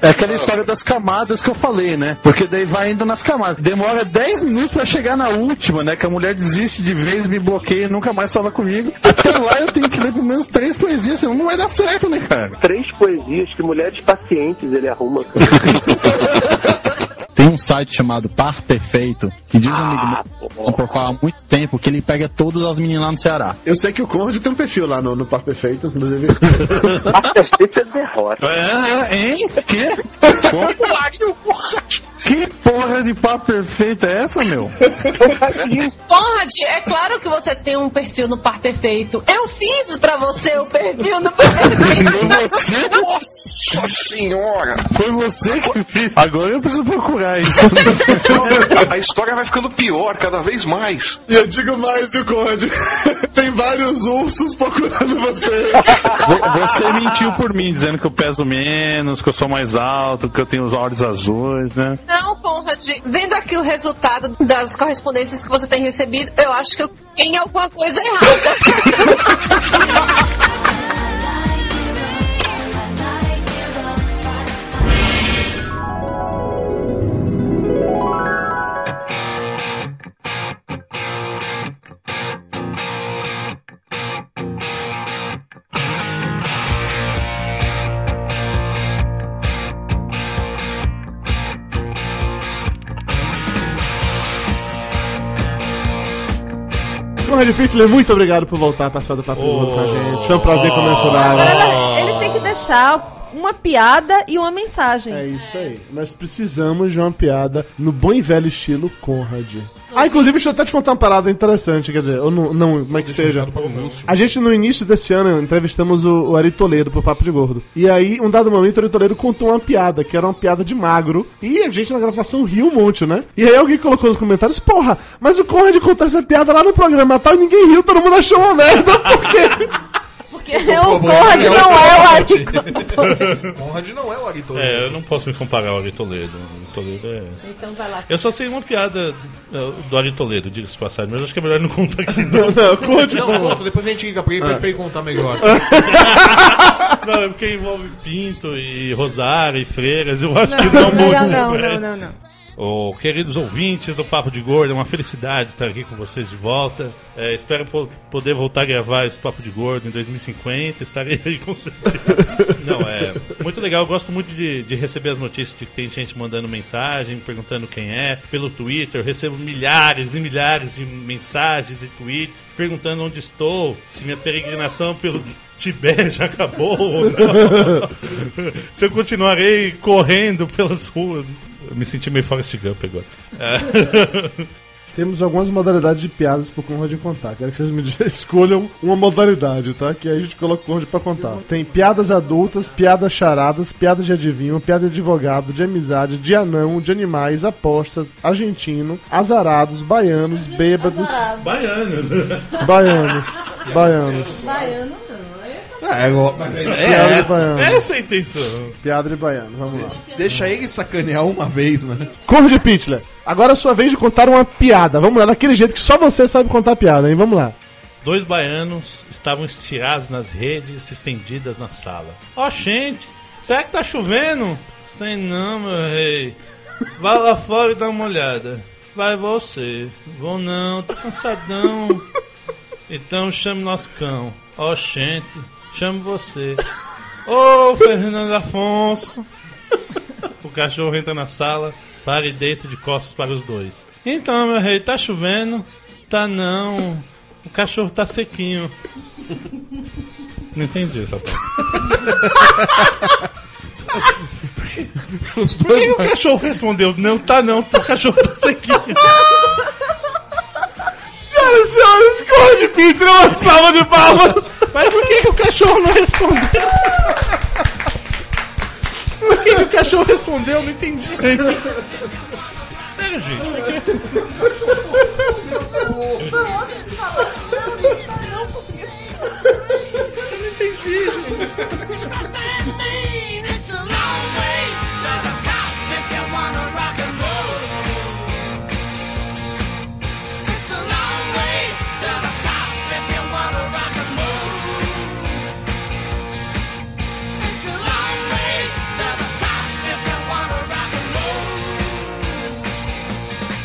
É aquela história das camadas que eu falei, né? Porque daí vai indo nas camadas. Demora 10 minutos pra chegar na última, né? Que a mulher desiste de vez, me bloqueia nunca mais fala comigo. Até lá eu tenho que ler pelo menos três poesias, senão não vai dar certo, né, cara? Três poesias que mulheres pacientes ele arruma. Tem um site chamado Par Perfeito, que diz um amigo meu, que comprou há muito tempo, que ele pega todas as meninas lá no Ceará. Eu sei que o Conrad tem um perfil lá no, no Par Perfeito, inclusive. Par Perfeito é derrota. É, hein? Que? Que porra de papo perfeito é essa, meu? Conrad, é claro que você tem um perfil no par perfeito. Eu fiz pra você o perfil no par perfeito. Foi você? Nossa senhora! Foi você que fez. Agora eu preciso procurar isso. A, a história vai ficando pior cada vez mais. E eu digo mais, viu, Conde? Tem vários ursos procurando você. Vo- Você mentiu por mim, dizendo que eu peso menos, que eu sou mais alto, que eu tenho os olhos azuis, né? Não, Conrad, vendo aqui o resultado das correspondências que você tem recebido, eu acho que eu tenho alguma coisa errada. Conrad Pittler, muito obrigado por voltar a participar do Papo de Gordo com a gente. Foi um prazer. Agora ele tem que deixar uma piada e uma mensagem. É isso aí. Nós precisamos de uma piada no bom e velho estilo Conrad. Ah, inclusive, deixa eu até te contar uma parada interessante, quer dizer, ou não, não como é que seja. A gente, no início desse ano, entrevistamos o, o Ari Toledo pro Papo de Gordo. E aí, um dado momento, o Ari Toledo contou uma piada, que era uma piada de magro. E a gente, na gravação, riu um monte, né? E aí alguém colocou nos comentários, porra, mas o Conrad contou essa piada lá no programa tal e ninguém riu, todo mundo achou uma merda, por quê? Porque o Conrad não é o Ari Conrad não é o Ari Toledo. É, eu não posso me comparar ao Ari Toledo. Toledo é. Então vai lá. Eu só sei uma piada eh, do Ari Toledo, diga-se passagem, mas acho que é melhor não contar aqui. Não, não, conte, Não, conta, depois a gente liga pra ele Ah. pra ele contar melhor. Não, é porque envolve Pinto e Rosário e Freiras, eu acho Não, que não é um bom não, não, ele. não, não. Ô, queridos ouvintes do Papo de Gordo, é uma felicidade estar aqui com vocês de volta. É, espero po- poder voltar a gravar esse Papo de Gordo em 2050. Estarei aí com certeza. Não, é muito legal. Eu gosto muito de, de receber as notícias de que tem gente mandando mensagem, perguntando quem é. Pelo Twitter, eu recebo milhares e milhares de mensagens e tweets perguntando onde estou, se minha peregrinação pelo Tibete já acabou ou não. se eu continuarei correndo pelas ruas. Eu me senti meio Forrest Gump agora. É. Temos algumas modalidades de piadas pro Conrad contar. Quero que vocês me escolham uma modalidade, tá? Que aí a gente coloca o Conrad pra contar. Tem piadas adultas, piadas charadas, piadas de adivinho, piada de advogado, de amizade, de anão, de animais, apostas, argentino, azarados, baianos, bêbados. Baianos. Baianos. Baianos. Baiano não. É, igual- é, é Piada de essa. baiano. Essa é a intenção. Piada de baiano, vamos lá. Deixa ele sacanear uma vez, né? Conrad Pittler, agora é a sua vez de contar uma piada. Vamos lá, daquele jeito que só você sabe contar piada, hein? Vamos lá. Dois baianos estavam estirados nas redes estendidas na sala. Ó, gente, será que tá chovendo? Sei não, meu rei. Vai lá fora e dá uma olhada. Vai você. Vou não, tô cansadão. Então chame nosso cão. Ó, gente, chame você. Ô, Fernando Afonso. O cachorro entra na sala, para e deita de costas para os dois. Então, meu rei, tá chovendo? Tá não. O cachorro tá sequinho. Não entendi essa parte. Os Por que o cachorro respondeu? Não, tá não, o cachorro tá sequinho. Senhoras e senhores, Conrad Pittler, uma salva de palmas. Mas por que, que o cachorro não respondeu? Por que, que o cachorro respondeu? Não entendi. Sério, gente. Eu não entendi, gente.